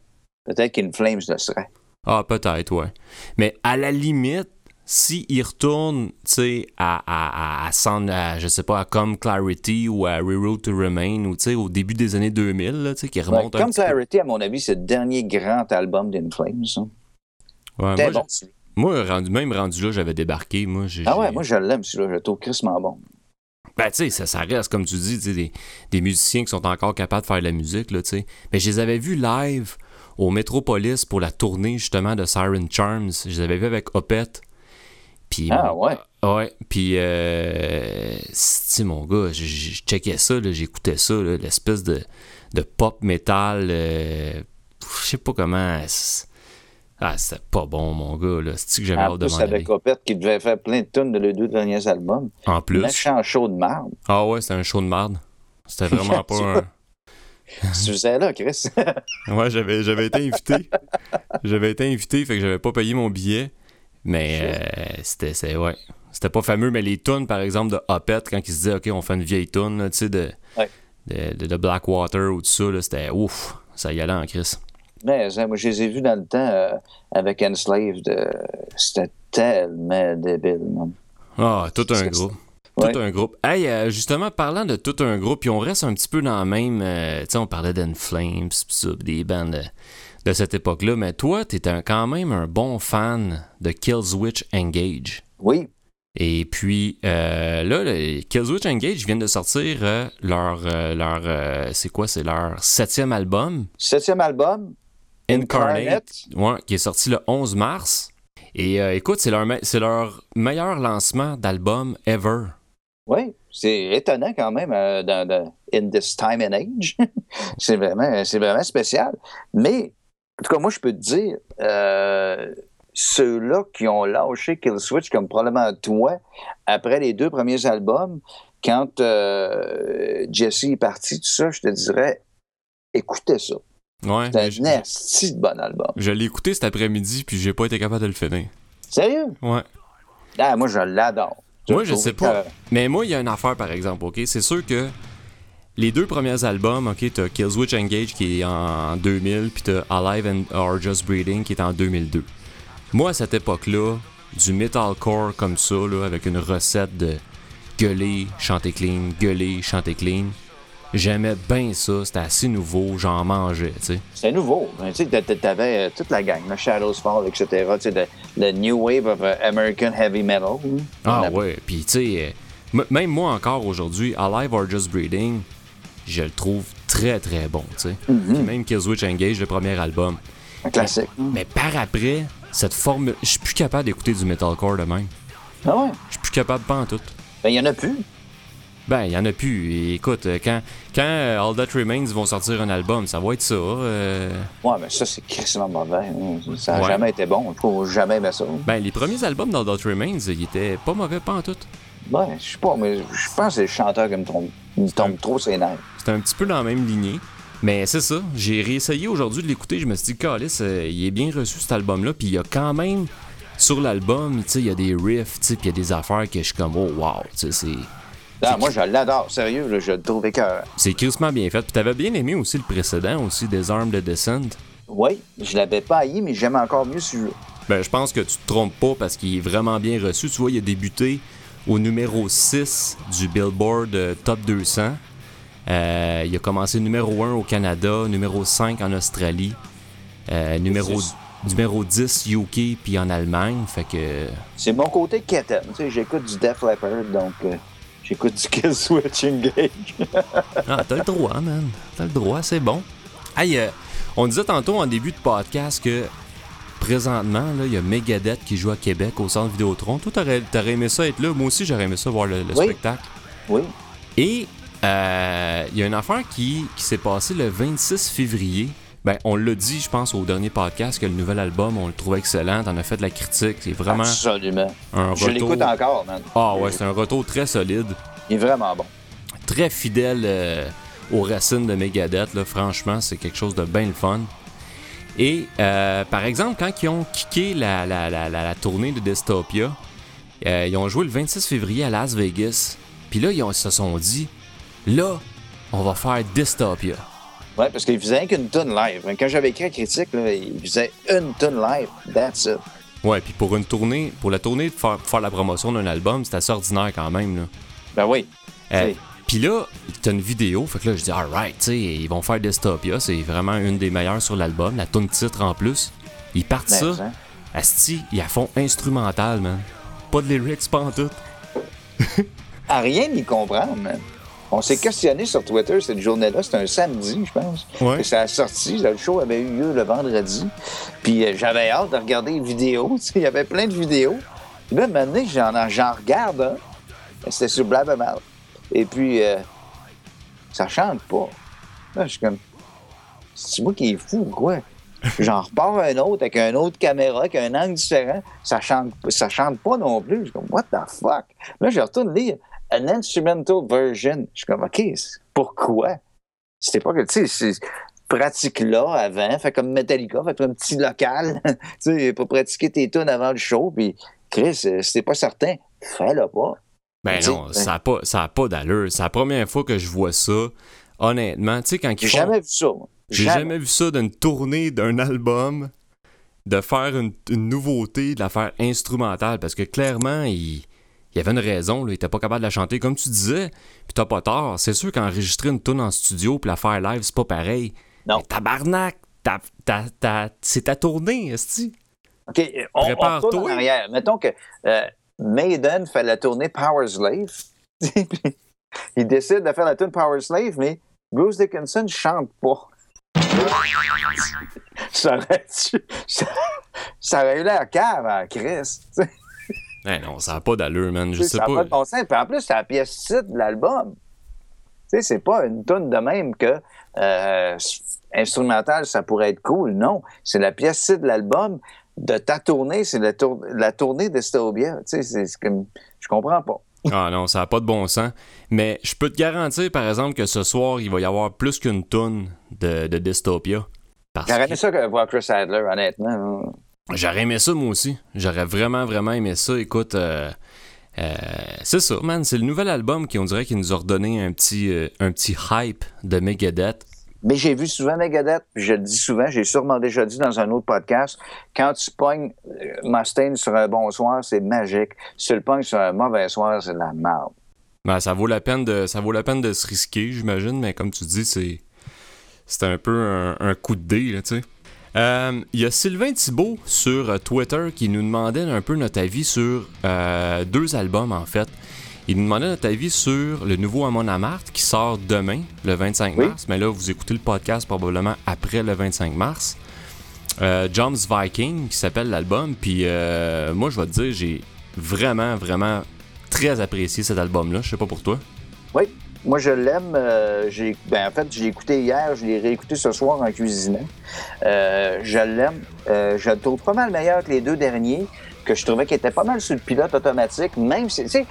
Peut-être qu'In Flames le serait. Ah, peut-être, ouais. Mais à la limite, s'il retourne, tu sais, à, à, à, à, Sound- à, je sais pas, à Come Clarity ou à Reroad to Remain, ou tu sais, au début des années 2000, là, tu sais, qui Ouais, remonte un petit peu. Clarity, à mon avis, c'est le dernier grand album d'In Flames. ça. Ouais, moi, bon. moi, rendu, même rendu là, j'avais débarqué. Moi, Ah ouais, moi je l'aime, celui-là. Je le trouve crissement bon. Ben, tu sais, ça, ça reste, comme tu dis, des, des musiciens qui sont encore capables de faire de la musique, là, tu sais. Mais je les avais vus live au Metropolis pour la tournée, justement, de Siren Charms. Je les avais vus avec Opeth. Puis, Ah ouais. Ouais, puis, euh, c'est- mon gars, je, checkais ça, j'écoutais ça, l'espèce de, de pop metal, euh, je sais pas comment. Ah, c'était pas bon, mon gars, là. C'est-tu que j'avais hâte de m'en avec Opeth qui devait faire plein de tunes de les deux derniers albums. En plus. Méchant show de marde. Ah ouais, c'était un show de marde. C'était vraiment pas un. tu faisais là, Chris. Ouais, j'avais, j'avais été invité. j'avais été invité, fait que j'avais pas payé mon billet. Mais euh, c'était, c'est, ouais. C'était pas fameux, mais les tunes, par exemple, de Opeth, quand ils se disaient, OK, on fait une vieille tune, tu sais, de, Ouais. de, de- de Blackwater ou tout ça, là, c'était ouf, ça y allait en crise. Mais hein, moi, je les ai vus dans le temps euh, avec Enslaved. euh, C'était tellement débile, man. Ah, tout un groupe. Tout Ouais. un groupe. Hey, euh, justement, parlant de tout un groupe, puis on reste un petit peu dans le même. euh, tu sais, on parlait ça, pis des bandes de, de cette époque-là, mais toi, t'es un- quand même un bon fan de Killswitch Engage. Oui. Et puis, euh, là, le Killswitch Engage viennent de sortir euh, leur. leur c'est quoi C'est leur septième album, Septième album. Incarnate, ouais, qui est sorti le 11 mars. Et écoute, c'est leur, me- leur meilleur lancement d'album ever. Oui, c'est étonnant quand même euh, dans, dans- in this time and age. c'est vraiment, c'est vraiment spécial. Mais, en tout cas, moi, je peux te dire, euh, ceux-là qui ont lâché Killswitch, comme probablement toi, après les deux premiers albums, quand euh, Jesse est parti, tout ça, je te dirais, écoutez ça. Ouais, C'est un esti de bon album. Je l'ai écouté cet après-midi, puis j'ai pas été capable de le finir. Sérieux? Ouais. Ah, moi, je l'adore. Moi, je sais pas. Mais moi, il y a une affaire, par exemple, OK? C'est sûr que les deux premiers albums, OK, t'as Killswitch Engage qui est en 2000, puis t'as Alive and or Just Breathing qui est en 2002. Moi, à cette époque-là, du metalcore comme ça, là, avec une recette de gueuler, chanter clean, gueuler, chanter clean, j'aimais bien ça. C'était assez nouveau, j'en mangeais, tu sais. C'était nouveau. Ben, tu sais, t'avais euh, toute la gang, le Shadows Fall, etc. Tu sais, le, New Wave of uh, American Heavy Metal. Ah ouais, puis tu sais, euh, même moi encore aujourd'hui, Alive or Just Breathing, je le trouve très très bon, tu sais. Mm-hmm. Même Killswitch Engage, le premier album. Un classique. Mais par après, cette formule, je suis plus capable d'écouter du metalcore de même. Ah ouais? Je suis plus capable pas en tout. Ben, il y en a plus. Ben, il y en a plus. Et écoute, quand, quand euh, All That Remains vont sortir un album, ça va être ça. euh. Ouais, mais ça, c'est crissement mauvais. hein. Ça n'a Ouais. jamais été bon. Faut jamais aimé ça. Ben, les premiers albums d'All That Remains, ils étaient pas mauvais pas en tout. Ben, je sais pas, mais je pense que c'est le chanteur qui me tombe, il me tombe trop ses nerfs. C'était un petit peu dans la même lignée. Mais c'est ça, j'ai réessayé aujourd'hui de l'écouter. Je me suis dit, Calis, euh, il est bien reçu cet album-là. Puis il y a quand même, sur l'album, tu sais, il y a des riffs, puis il y a des affaires que je suis comme, oh wow, tu sais, c'est. Ah, moi, je l'adore. Sérieux, là, je le trouve écœurant. C'est crissement bien fait. Puis t'avais bien aimé aussi le précédent, aussi, des armes de Descent. Oui, je l'avais pas haï, mais j'aime encore mieux celui-là. Ben, je pense que tu te trompes pas parce qu'il est vraiment bien reçu. Tu vois, il a débuté au numéro 6 du Billboard euh, Top 200. Euh, il a commencé numéro 1 au Canada, numéro 5 en Australie, euh, numéro, C'est- numéro 10 UK puis en Allemagne. Fait que. C'est mon côté sais, j'écoute du Def Leppard, donc euh, j'écoute du Kill Switch Engage. Ah, t'as le droit, man. T'as le droit, c'est bon. Hey, euh, on disait tantôt en début de podcast que présentement, il y a Megadeth qui joue à Québec au centre Vidéotron. Toi, t'aurais, aimé ça être là. Moi aussi, j'aurais aimé ça voir le, le Oui. spectacle. oui. Et euh, il y a une affaire qui, qui s'est passée le 26 février. Ben, on l'a dit, je pense, au dernier podcast, que le nouvel album, on le trouvait excellent. T'en as fait de la critique. C'est vraiment Absolument. un Je retour. l'écoute encore, man. Ah ouais, c'est un retour très solide. Il est vraiment bon. Très fidèle euh, aux racines de Megadeth. Là. Franchement, c'est quelque chose de bien le fun. Et euh, par exemple, quand ils ont kické la, la, la, la- la tournée de Dystopia, euh, ils ont joué le 26 février à Las Vegas. Puis là, ils, ont- ils se sont dit, là, on va faire Dystopia. Ouais, parce qu'il faisait qu'une tonne live. Quand j'avais écrit la critique, là, il faisait une tonne live. That's it. Ouais, puis pour une tournée, pour la tournée, faire, faire la promotion d'un album, c'est assez ordinaire quand même. Là. Ben oui. Euh, Puis là, t'as une vidéo, fait que là, je dis, alright, tu sais, ils vont faire Dystopia, c'est vraiment une des meilleures sur l'album, la tune titre en plus. Ils partent Ben, ça, hein. Asti, ils à fond instrumental, man. Pas de lyrics, pas en tout. À rien d'y comprendre, man. On s'est questionné sur Twitter cette journée-là. C'était un samedi, je pense. Ouais. Ça a sorti. Le show avait eu lieu le vendredi. Puis euh, j'avais hâte de regarder les vidéos. Il y avait plein de vidéos. Puis là, maintenant, j'en, regarde un. C'était sur Blabbermouth. Et puis, euh, ça chante pas. Là, je suis comme... C'est moi qui est fou ou quoi? J'en repars un autre avec une autre caméra, avec un angle différent. Ça chante, ça chante pas non plus. Je suis comme, what the fuck? Là, je retourne lire an instrumental version. Je suis comme, OK, pourquoi? C'était pas que, tu sais, c'est pratique là avant, fait comme Metallica, fait un petit local, tu sais, pour pratiquer tes tunes avant le show, puis Chris, euh, si t'es pas certain, fais-le pas. Ben non, ben- ça a pas, ça a pas d'allure. C'est la première fois que je vois ça. Honnêtement, tu sais, quand ils J'ai font... jamais vu ça. J'ai jamais vu ça d'une tournée d'un album, de faire une, une nouveauté, de la faire instrumentale, parce que clairement, il, il y avait une raison, là, il était pas capable de la chanter, comme tu disais, puis t'as pas tort. C'est sûr qu'enregistrer une tune en studio puis la faire live, c'est pas pareil. Non. Mais tabarnak, ta- ta- ta- c'est ta tournée, esti. OK, on, on Prépare-toi. retourne en arrière. Mettons que euh, Maiden fait la tournée Power Slave. Il décide de faire la tune Power Slave, mais Bruce Dickinson chante pas. ça aurait, ça, ça aurait eu l'air cave à Chris. Eh non, ça a pas d'allure, man. Je sais ça pas. pas de bon sens. Puis en plus, c'est la pièce titre de l'album. Tu sais, c'est pas une tune de même que euh, instrumental, ça pourrait être cool. Non, c'est la pièce titre de l'album. De ta tournée, c'est la, tour- la tournée d'Estobia. Tu sais, c'est c'est comme... Je comprends pas. Ah non, ça a pas de bon sens. Mais je peux te garantir, par exemple, que ce soir, il va y avoir plus qu'une toune de, de Dystopia. J'aurais que- ça que voir Chris Adler, honnêtement. J'aurais aimé ça, moi aussi. J'aurais vraiment, vraiment aimé ça. Écoute, euh, euh, c'est ça, man. C'est le nouvel album qui, on dirait, qui nous a redonné un petit, euh, un petit hype de Megadeth. Mais j'ai vu souvent Megadeth, puis je le dis souvent, j'ai sûrement déjà dit dans un autre podcast, quand tu pognes Mustaine sur un bon soir, c'est magique. Si tu le pognes sur un mauvais soir, c'est de la merde. Ben, ça vaut la peine de ça vaut la peine de se risquer, j'imagine, mais comme tu dis, c'est c'est un peu un, un coup de dé, là, tu sais. Euh, Il y a Sylvain Thibault sur euh, Twitter qui nous demandait un peu notre avis sur euh, deux albums en fait. Il nous demandait notre avis sur le nouveau Amon Amarth qui sort demain, le 25 Oui. mars. Mais là, vous écoutez le podcast probablement après le 25 mars. Euh, Viking qui s'appelle l'album. Puis euh, moi, je vais te dire, j'ai vraiment, vraiment très apprécié cet album-là. Je sais pas pour toi. Oui, moi je l'aime. euh, j'ai, ben, en fait, je l'ai écouté hier, je l'ai réécouté ce soir en cuisinant. Euh, je l'aime. Euh, je le trouve pas mal meilleur que les deux derniers, que je trouvais qu'ils étaient pas mal sur le pilote automatique, même si, tu sais,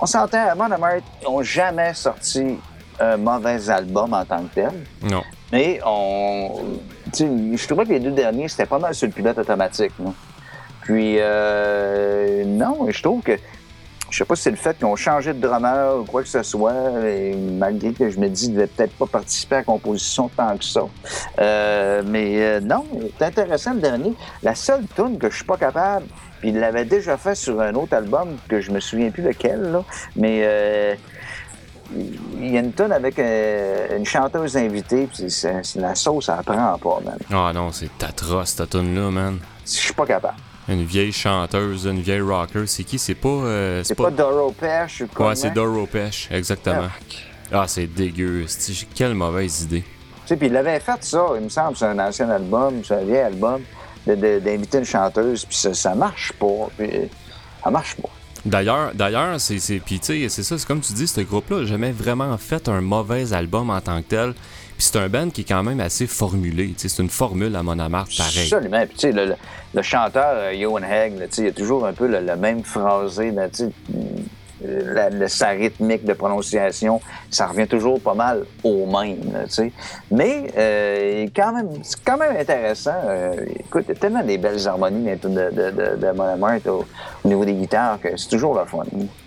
on s'entend, Amon Amarth n'ont jamais sorti un mauvais album en tant que tel. Non. Mais on, tu sais, je trouvais que les deux derniers, c'était pas mal sur le pilote automatique. moi. Puis, euh, non, je trouve que, je sais pas si c'est le fait qu'ils ont changé de drummer ou quoi que ce soit, et malgré que je me dis qu'ils devaient peut-être pas participer à la composition tant que ça. Euh, mais euh, non, c'est intéressant le dernier. La seule tune que je suis pas capable, puis il l'avait déjà fait sur un autre album que je me souviens plus lequel, là, mais euh, il y a une tonne avec euh, une chanteuse invitée, puis c'est, la sauce, ça prend pas, man. Ah non, c'est atroce cette tune-là, man. Je suis pas capable. Une vieille chanteuse, une vieille rocker. C'est qui? C'est pas... euh, C'est pas, Doro Pesh ou quoi? Ouais, c'est Doro Pesh, exactement. Ah, c'est dégueu. c'est- Quelle mauvaise idée. Tu sais, puis il avait fait ça, il me semble, c'est un ancien album, c'est un vieil album, d'inviter une chanteuse, puis ça, ça marche pas. Puis, ça marche pas. D'ailleurs, d'ailleurs, c'est, c'est, puis tu sais, c'est ça, c'est comme tu dis, ce groupe-là n'a jamais vraiment fait un mauvais album en tant que tel. Puis c'est un band qui est quand même assez formulé. C'est une formule à Mon Amarth, pareil. Absolument. Puis, tu sais, le, le- le chanteur, euh, Johan Hegg, il y a toujours un peu le, le même phrasé, là, sais, euh, la- sa rythmique de prononciation, ça revient toujours pas mal au même, là, tu sais. Mais euh, quand même, c'est quand même intéressant. Euh, écoute, il y a tellement des belles harmonies de, de, de, au, au niveau des guitares que c'est toujours le fun.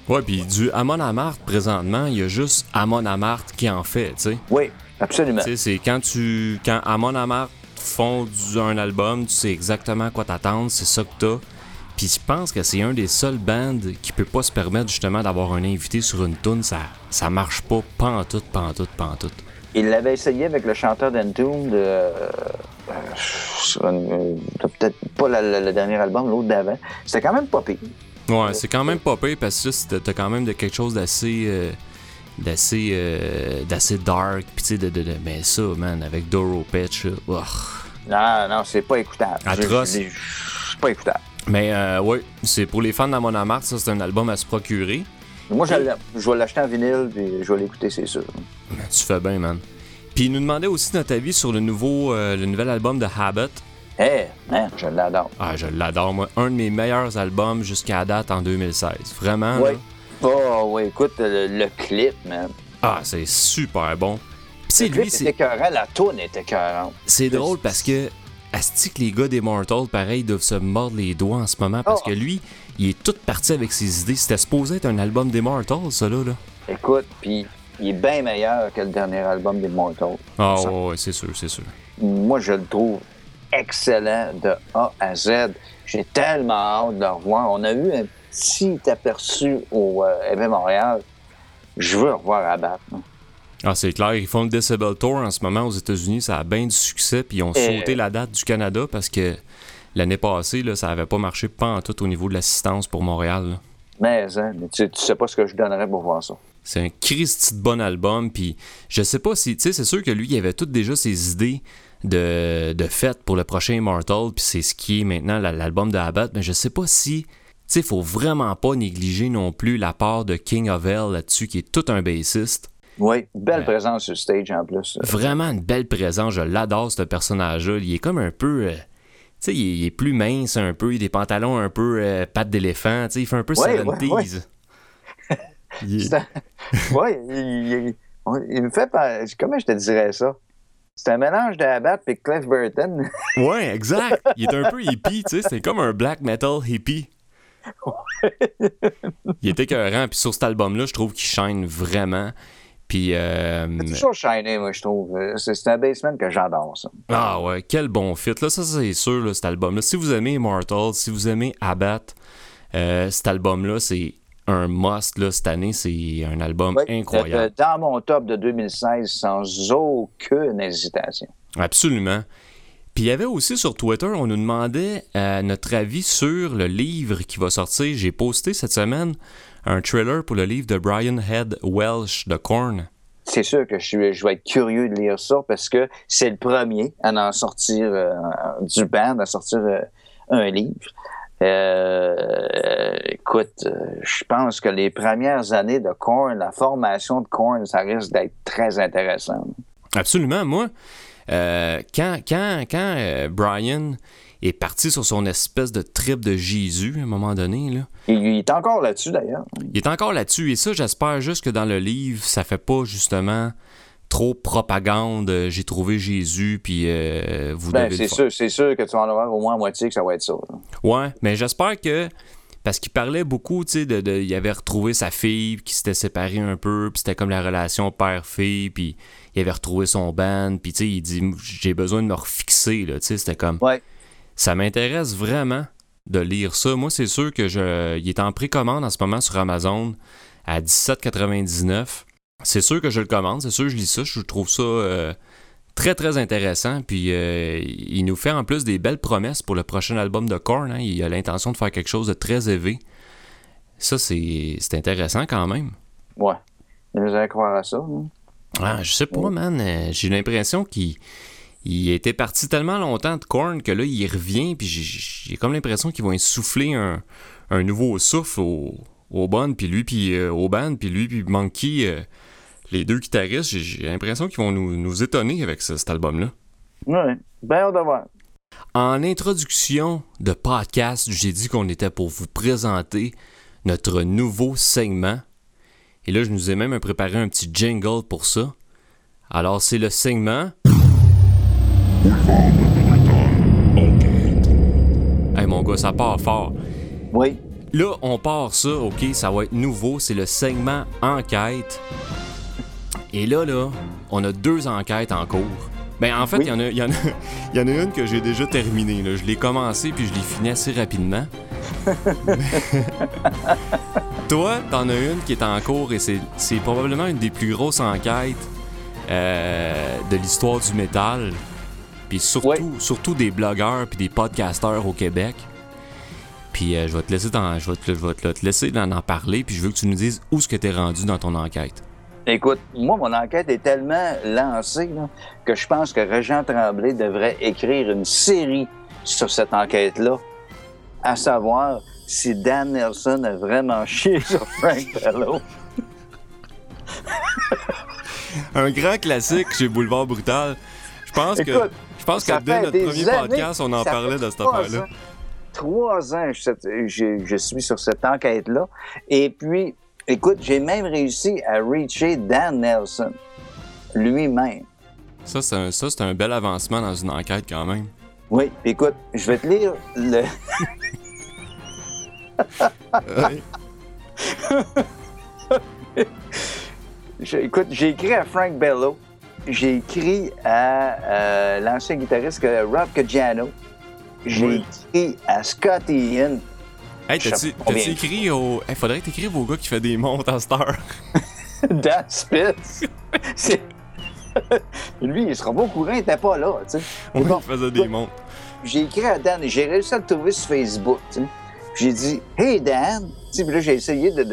Ouais, puis du Amon Amarth, présentement, il y a juste Amon Amarth qui en fait, tu sais. Oui, absolument. C'est quand tu. Quand Amon Amarth font du- un album, tu sais exactement à quoi t'attendre, c'est ça que t'as. Puis je pense que c'est un des seuls bands qui peut pas se permettre justement d'avoir un invité sur une tune, ça, ça marche pas pantoute, pantoute, pantoute. Il l'avait essayé avec le chanteur d'Entombed de, euh, euh, euh, peut-être pas la- la- le dernier album, l'autre d'avant. C'était quand même pas pire. Ouais, c'est quand même pas pire parce que t'as quand même de quelque chose d'assez. euh, d'assez. euh, d'assez dark. Tu sais, de, de, de- Mais ça, man, avec Doro Petch, là, ouah. Non, non, c'est pas écoutable. Atroce. C'est pas écoutable. Mais euh, ouais, c'est pour les fans d'Amon Amarth, ça, c'est un album à se procurer. Moi, je, vais l'acheter en vinyle, puis je vais l'écouter, c'est sûr. Tu fais bien, man. Puis il nous demandait aussi notre avis sur le nouveau, euh, le nouvel album de Habit. Eh, man, je l'adore. Ah, je l'adore, moi. Un de mes meilleurs albums jusqu'à date en 2016. Vraiment, là. Oh, oui, écoute, le, le clip, man. Ah, c'est super bon. C'est lui, est c'est la toune est écœurante. c'est drôle parce que Asti que les gars d'Immortal, pareil, doivent se mordre les doigts en ce moment parce Oh. que lui, il est tout parti avec ses idées. C'était supposé être un album d'Immortal, ça, là. là. Écoute, puis il est bien meilleur que le dernier album des Mortals. Ah, Ça- ouais, ouais, c'est sûr, c'est sûr. moi, je le trouve excellent de A à Z. J'ai tellement hâte de le revoir. On a eu un petit aperçu au euh, Montréal. Je veux revoir à battre. Ah, c'est clair, ils font le Decibel Tour en ce moment aux États-Unis, ça a bien du succès, puis ils ont sauté la date du Canada parce que l'année passée, là, ça avait pas marché pas en tout au niveau de l'assistance pour Montréal. là. Mais, hein, mais tu, tu sais pas ce que je donnerais pour voir ça. C'est un Christy de bon album, puis je sais pas si, tu sais, c'est sûr que lui, il avait toutes déjà ses idées de, de fête pour le prochain Immortal, puis c'est ce qui est maintenant la- l'album de Abbott, mais je sais pas si, sais, faut vraiment pas négliger non plus la part de King of Hell là-dessus, qui est tout un bassiste. Oui, belle Ouais. présence sur stage en plus. Vraiment une belle présence, je l'adore ce personnage-là. Il est comme un peu. euh, tu sais, il, est- il est plus mince un peu, il a des pantalons un peu euh, pattes d'éléphant, tu sais, il fait un peu Ouais, ouais, 70s. Il est- C'est un- ouais, il, il- me fait. pas- Comment je te dirais ça? C'est un mélange d'Abat et Cliff Burton. ouais, exact. Il est un peu hippie, tu sais. C'est comme un black metal hippie. Il était écœurant. Puis sur cet album-là, je trouve qu'il shine vraiment. Puis. Euh, c'est toujours shiné, moi, je trouve. C'est un basement que j'adore, ça. Ah ouais, quel bon fit. Là, ça, c'est sûr, là, cet album-là. Si vous aimez Immortal, si vous aimez Abat, euh, cet album-là, c'est un must là, cette année. C'est un album incroyable. Dans mon top de 2016, sans aucune hésitation. Absolument. Puis il y avait aussi sur Twitter, on nous demandait euh, notre avis sur le livre qui va sortir. J'ai posté cette semaine un trailer pour le livre de Brian Head Welsh de Korn. C'est sûr que je, je, vais être curieux de lire ça parce que c'est le premier à en sortir euh, du band, à sortir euh, un livre. Euh, écoute, je pense que les premières années de Korn, la formation de Korn, ça risque d'être très intéressant. Absolument. Moi, quand, quand, quand Brian est parti sur son espèce de trip de Jésus à un moment donné. Là. Il, est encore là-dessus d'ailleurs. Il est encore là-dessus. Et ça, j'espère juste que dans le livre, ça fait pas justement trop propagande. Euh, j'ai trouvé Jésus, puis euh, vous ben, C'est sûr, c'est sûr que tu vas en avoir au moins à moitié que ça va être ça. Ouais, mais j'espère que. Parce qu'il parlait beaucoup, tu sais, de, de, il avait retrouvé sa fille, qui s'était séparé un peu, puis c'était comme la relation père-fille, puis il avait retrouvé son band, puis tu sais, il dit, j'ai besoin de me refixer, là, tu sais, c'était comme... Ouais. Ça m'intéresse vraiment de lire ça. Moi, c'est sûr que je. Il est en précommande en ce moment sur Amazon à 17,99. C'est sûr que je le commande, c'est sûr que je lis ça. Je trouve ça euh, très, très intéressant. Puis euh, il nous fait en plus des belles promesses pour le prochain album de Korn. Hein. Il a l'intention de faire quelque chose de très élevé. Ça, c'est intéressant quand même. Ouais. Il nous a croire à ça. Hein? Ah, je sais pas, man. Euh, j'ai l'impression qu'il il était parti tellement longtemps de Korn que là, il revient, puis j'ai comme l'impression qu'ils vont souffler un, un, nouveau souffle au, au band, puis lui, puis euh, au band, puis lui, puis Monkey, euh, les deux guitaristes, j'ai l'impression qu'ils vont nous, nous, étonner avec cet album-là. Oui, bien de voir. En introduction de podcast, j'ai dit qu'on était pour vous présenter notre nouveau segment. Et là, je nous ai même préparé un petit jingle pour ça. Alors, c'est le segment Hey mon gars, ça part fort. Oui. Là, on part ça, ok, ça va être nouveau, c'est le segment enquête. Et là, là, on a deux enquêtes en cours. Ben, en fait, il y, en a, y, en a, y en a une que j'ai déjà terminée. Là. Je l'ai commencé puis je l'ai fini assez rapidement. Toi, t'en as une qui est en cours et c'est probablement une des plus grosses enquêtes euh, de l'histoire du métal puis surtout, surtout des blogueurs puis des podcasteurs au Québec. Puis euh, je vais te laisser je vais te, laisser en, parler, puis je veux que tu nous dises où est-ce que tu es rendu dans ton enquête. Écoute, moi, mon enquête est tellement lancée que je pense que Régent Tremblay devrait écrire une série sur cette enquête-là, à savoir si Dan Nelson a vraiment chié sur Frank Bello. Un grand classique chez Boulevard Brutal. Je pense que je pense que dès notre premier podcast, on en parlait de cette affaire-là. Trois ans, je, suis sur cette enquête-là. Et puis, écoute, j'ai même réussi à reacher Dan Nelson lui-même. Ça, c'est un, bel avancement dans une enquête quand même. Oui, écoute, je vais te lire le. écoute, j'ai écrit à Frank Bello j'ai écrit à euh, l'ancien guitariste Rob Caggiano. J'ai écrit à Scott Ian. Hey, t'as-tu écrit au. Hey, faudrait que t'écrives au gars qui fait des montes à Star. Dan Spitz. Lui, il sera pas au courant, il était pas là, tu sais. Oui, il faisait des montes. J'ai écrit à Dan et j'ai réussi à le trouver sur Facebook, tu sais. J'ai dit, Hey Dan! Tu sais, puis là, j'ai essayé de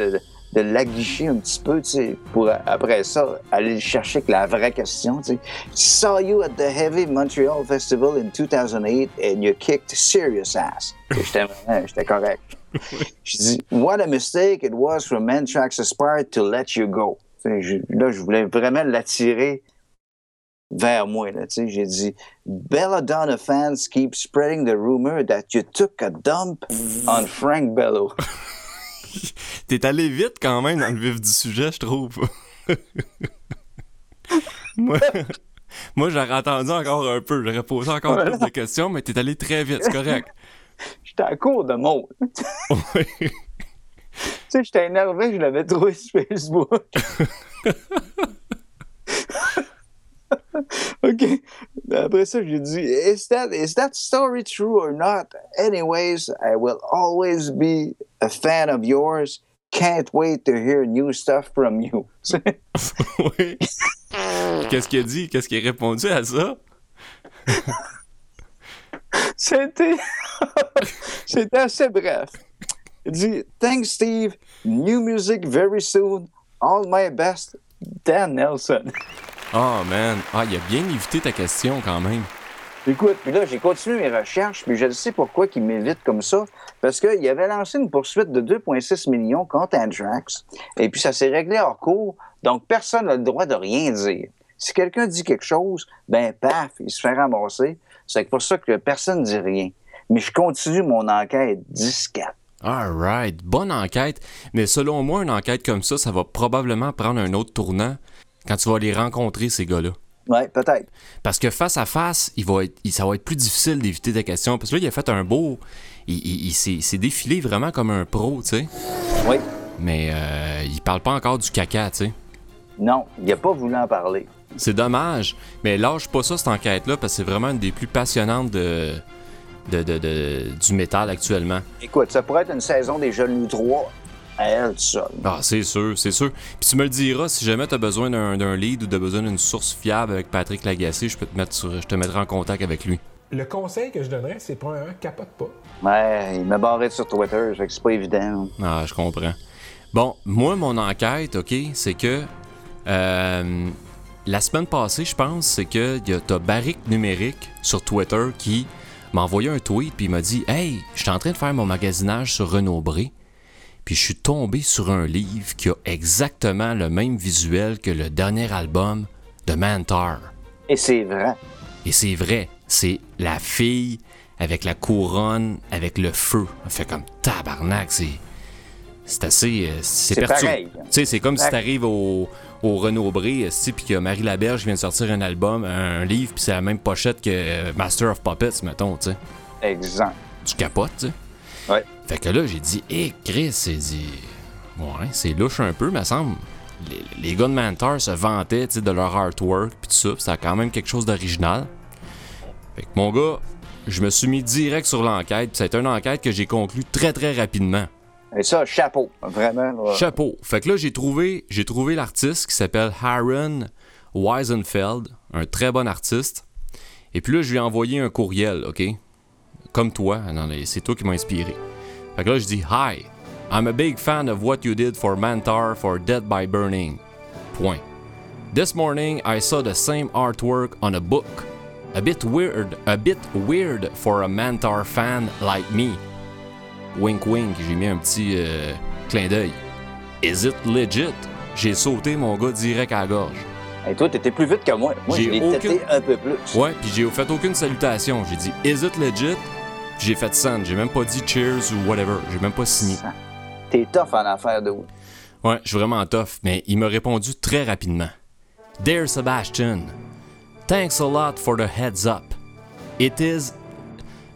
de l'aguicher un petit peu, tu sais, pour après ça aller chercher avec la vraie question, tu sais. Saw you at the Heavy Montreal Festival in 2008 and you kicked serious ass. J'étais correct. Je dis, what a mistake it was for Mantrax's part to let you go. Je, là, je voulais vraiment l'attirer vers moi. Là, j'ai dit Belladonna fans keep spreading the rumor that you took a dump on Frank Bello. T'es allé vite quand même dans le vif du sujet, je trouve. moi, Moi, j'aurais entendu encore un peu. J'aurais posé encore plus de questions, mais t'es allé très vite, c'est correct. J'étais à court de mots. Oui. Tu sais, j'étais énervé, je l'avais trouvé sur Facebook. OK. Après ça, j'ai dit, is that, is that story true or not? Anyways, I will always be a fan of yours. Can't wait to hear new stuff from you. oui. Qu'est-ce qu'il a dit? Qu'est-ce qu'il a répondu à ça? C'était. C'était assez bref. Il dit Thanks, Steve. New music very soon. All my best. Dan Nelson. Oh, man. Ah, il a bien évité ta question quand même. Écoute, puis là, j'ai continué mes recherches, puis je ne sais pourquoi qu'il m'évite comme ça. Parce qu'il avait lancé une poursuite de 2,6 millions contre Andrax. Et puis ça s'est réglé hors cours, donc personne n'a le droit de rien dire. Si quelqu'un dit quelque chose, ben paf, il se fait ramasser. C'est pour ça que personne ne dit rien. Mais je continue mon enquête discrète. All right. Bonne enquête. Mais selon moi, une enquête comme ça, ça va probablement prendre un autre tournant quand tu vas les rencontrer, ces gars-là. Oui, peut-être. Parce que face à face, il va être, il- ça va être plus difficile d'éviter des questions. Parce que là, il a fait un beau. Il, s'est défilé vraiment comme un pro, tu sais. Oui. Mais euh, il parle pas encore du caca, tu sais. Non, il n'a pas voulu en parler. C'est dommage. Mais lâche pas ça, cette enquête-là, parce que c'est vraiment une des plus passionnantes de, de, de- de- du métal actuellement. Écoute, ça pourrait être une saison des Jeunes 3 à elle seule. Ah, c'est sûr, c'est sûr. Puis tu me le diras, si jamais tu as besoin d'un d'un lead ou de besoin d'une source fiable avec Patrick Lagacé, je peux te mettre sur- je te mettrai en contact avec lui. Le conseil que je donnerais, c'est premièrement, capote pas. Ouais, il m'a barré sur Twitter, fait que c'est pas évident. Ah, je comprends. Bon, moi, mon enquête, OK, c'est que euh, la semaine passée, je pense, c'est que y a- t'as Barrick Numérique sur Twitter qui m'a envoyé un tweet puis il m'a dit Hey, je suis en train de faire mon magasinage sur Renaud Bré, puis je suis tombé sur un livre qui a exactement le même visuel que le dernier album de Mantar. Et c'est vrai. Et c'est vrai, c'est la fille avec la couronne, avec le feu. Elle fait comme tabarnak, c'est. C'est assez. euh, C'est perturbant. c'est comme si t'arrives au, au Renaud Bré, puis que Marie Laberge vient de sortir un album, un, livre, puis c'est la même pochette que euh, Master of Puppets, mettons, tu sais. Exact. Tu capotes, tu sais. Ouais. Fait que là, j'ai dit, hé, Chris, c'est dit. Ouais, c'est louche un peu, me semble. Les, les gars de Mantar se vantaient de leur artwork, puis tout ça, puis c'était quand même quelque chose d'original. Fait que mon gars, je me suis mis direct sur l'enquête, puis ça a été une enquête que j'ai conclue très très rapidement. Et ça, chapeau. Vraiment. là. Chapeau. Fait que là, j'ai trouvé, j'ai trouvé l'artiste qui s'appelle Aaron Weisenfeld, un très bon artiste. Et puis là, je lui ai envoyé un courriel, OK? Comme toi, c'est toi qui m'as inspiré. Fait que là, je dis Hi, I'm a big fan of what you did for Mantar for Dead by Burning. Point. This morning, I saw the same artwork on a book. A bit weird, a bit weird for a Mantar fan like me. Wink wink, j'ai mis un petit euh, clin d'œil. Is it legit? J'ai sauté mon gars direct à la gorge. Et toi, t'étais plus vite que moi. Moi, J'ai aucune- un peu plus. Ouais, puis j'ai fait aucune salutation. J'ai dit Is it legit? J'ai fait send. J'ai même pas dit cheers ou whatever. J'ai même pas signé. T'es tough en affaire de Ouais, je suis vraiment tough, mais il m'a répondu très rapidement. Dear Sebastian, thanks a lot for the heads up. It is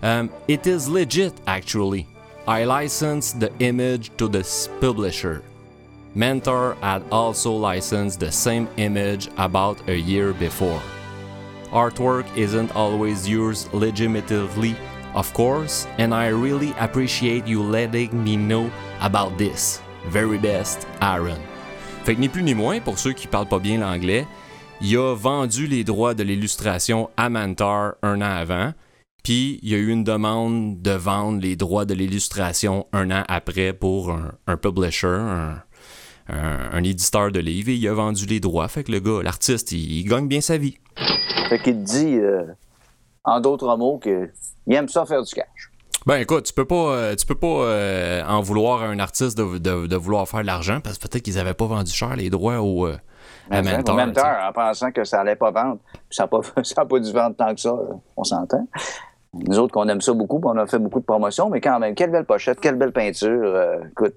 um, it is legit actually. I licensed the image to the publisher. Mentor had also licensed the same image about a year before. Artwork isn't always yours legitimately, of course, and I really appreciate you letting me know about this. Very best, Aaron. Fait que ni plus ni moins, pour ceux qui parlent pas bien l'anglais, il a vendu les droits de l'illustration à Mantar un an avant, puis il y a eu une demande de vendre les droits de l'illustration un an après pour un, publisher, un, éditeur de livres, et il a vendu les droits. Fait que le gars, l'artiste, il- gagne bien sa vie. Fait qu'il dit, euh, en d'autres mots, qu'il aime ça faire du cash. Ben écoute, tu peux pas, euh, tu peux pas euh, en vouloir à un artiste de, de- de vouloir faire de l'argent parce que peut-être qu'ils avaient pas vendu cher les droits au euh, à Mentor, en pensant que ça allait pas vendre. Ça n'a pas, dû vendre tant que ça, on s'entend. Nous autres, qu'on aime ça beaucoup, on a fait beaucoup de promotions, mais quand même, quelle belle pochette, quelle belle peinture. euh, écoute,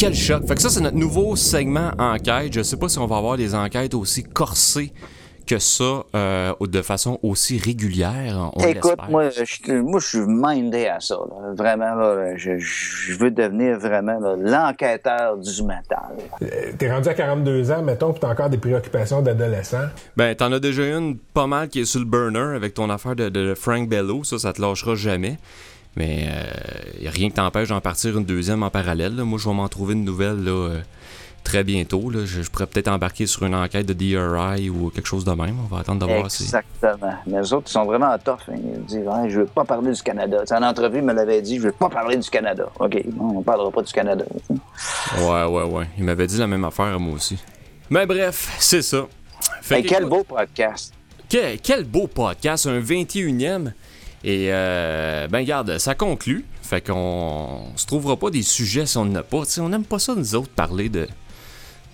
quel choc! Fait que ça, c'est notre nouveau segment enquête. Je sais pas si on va avoir des enquêtes aussi corsées que ça euh, de façon aussi régulière. On Écoute, moi je, moi, je suis mindé à ça. là. Vraiment, là, je, je veux devenir vraiment l'enquêteur du métal. Euh, T'es rendu à 42 ans, mettons, puis t'as encore des préoccupations d'adolescent. Ben, t'en as déjà une pas mal qui est sur le burner avec ton affaire de, de Frank Bello. Ça, ça te lâchera jamais. Mais il a rien qui t'empêche d'en partir une deuxième en parallèle. là. Moi, je vais m'en trouver une nouvelle là, euh, très bientôt. là. Je, je pourrais peut-être embarquer sur une enquête de DRI ou quelque chose de même. On va attendre de voir si. Exactement. Mais les autres, ils sont vraiment tough. hein. Ils disent Je veux pas parler du Canada. Tu sais, en entrevue, ils me l'avaient dit Je veux pas parler du Canada. OK, on parlera pas du Canada. Ouais, ouais, ouais. Il m'avait dit la même affaire à moi aussi. Mais bref, c'est ça. Fait Hey, que, quel beau podcast. que- quel beau podcast, un 21e. Et euh, ben garde, ça conclut. Fait qu'on on se trouvera pas des sujets si on n'en a pas. Tu sais, on n'aime pas ça nous autres parler de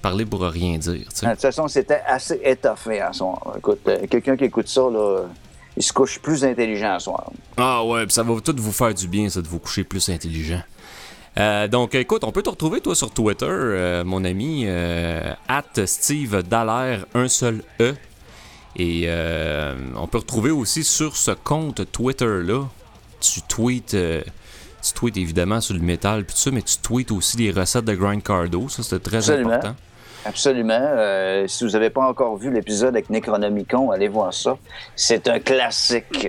parler pour rien dire. sais. De toute façon, c'était assez étoffé à soir. Écoute, euh, quelqu'un qui écoute ça, là, il se couche plus intelligent à soir. Ah ouais, pis ça va tout vous faire du bien, ça, de vous coucher plus intelligent. Euh, donc, écoute, on peut te retrouver, toi, sur Twitter, mon ami, at Steve Dallaire, un seul E. Et euh, on peut retrouver aussi sur ce compte Twitter-là, tu tweets, euh, tu tweets évidemment sur le métal, puis tout ça, mais tu tweets aussi des recettes de Grind Cardo, ça, c'était très Absolument. important. Absolument. Euh, si vous n'avez pas encore vu l'épisode avec Necronomicon, allez voir ça. C'est un classique.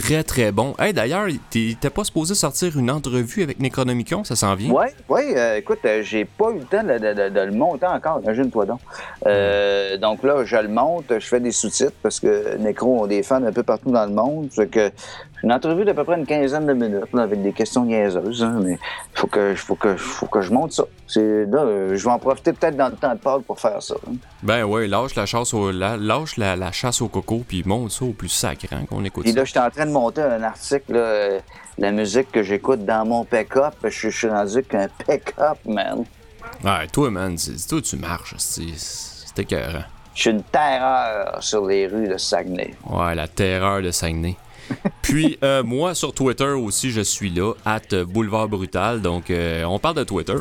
Très, très bon. Hey, d'ailleurs, t'es pas supposé sortir une entrevue avec Necronomicon, ça s'en vient? Oui, oui. écoute, euh, j'ai pas eu le temps de, de- de- de le monter encore. Imagine-toi donc. Euh, donc là, je le monte, je fais des sous-titres parce que Necro ont des fans un peu partout dans le monde. Fait que une entrevue d'à peu près une quinzaine de minutes là, avec des questions niaiseuses. hein, mais faut que, faut que, faut que je monte ça. Là, je vais en profiter peut-être dans le temps de Pâques pour faire ça. hein. Ben ouais, lâche la chasse au, la, lâche la, la chasse au coco puis monte ça au plus sacrant qu'on écoute Puis là, je suis en train de monter un article, là, euh, la musique que j'écoute dans mon pick-up. Je, je suis rendu qu'un pick-up, man. Ouais, toi, man, toi tu marches, c'est écœurant. Je suis une terreur sur les rues de Saguenay. Ouais, la terreur de Saguenay. Puis euh, moi sur Twitter aussi, je suis là, at Boulevard Brutal. Donc euh, on parle de Twitter.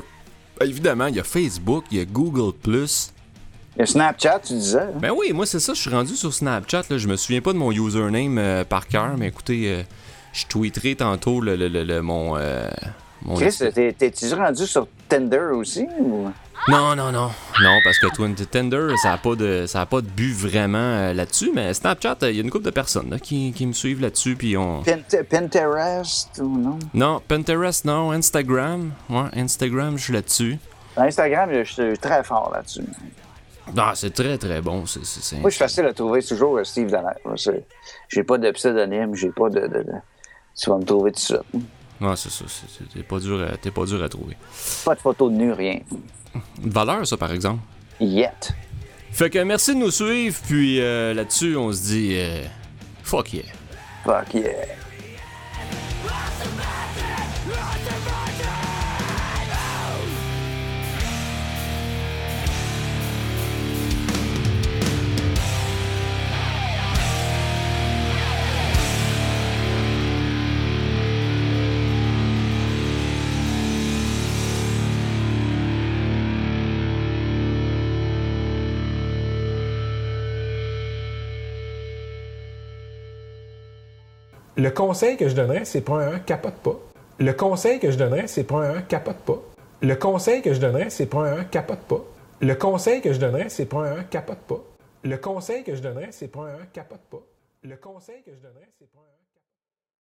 Ben, évidemment, il y a Facebook, il y a Google Le Snapchat, tu disais? hein? Ben oui, moi c'est ça, je suis rendu sur Snapchat. Là, je me souviens pas de mon username euh, par cœur, mais écoutez, je tweeterai tantôt le, le- le- le- mon. mon Chris, t'es- t'es-tu rendu sur Tinder aussi? Ou... Non, non, non. Non, parce que Twin Tender, ça n'a pas, de- ça a pas de but vraiment euh, là-dessus, mais Snapchat, il y a une couple de personnes là, qui, qui me suivent là-dessus, puis on... Pint- Pinterest ou non? Non, Pinterest, non, Instagram. Ouais, Instagram, je suis là-dessus. Instagram, je suis très fort là-dessus. Ah, c'est très, très bon. c'est c'est- c'est- Moi, je suis facile à trouver, c'est toujours euh, Steve Dallaire. J'ai pas de pseudonyme, j'ai pas de, de- de- Tu vas me trouver tout ça. Ouais, c'est ça. c'est- c'est- T'es pas, dur à- t'es pas dur à trouver. Pas de photo de nu, rien. Une valeur, ça, par exemple. Yet. Fait que merci de nous suivre, puis euh, là-dessus, on se dit... euh, fuck yeah. Fuck yeah. Le conseil que je donnerais, c'est premièrement, capote pas. Le conseil que je donnerais, c'est premièrement, capote pas. Le conseil que je donnerais, c'est premièrement, capote pas. Le conseil que je donnerais, c'est premièrement, capote pas. Le conseil que je donnerais, c'est premièrement, capote pas. Le conseil que je donnerais, c'est premièrement,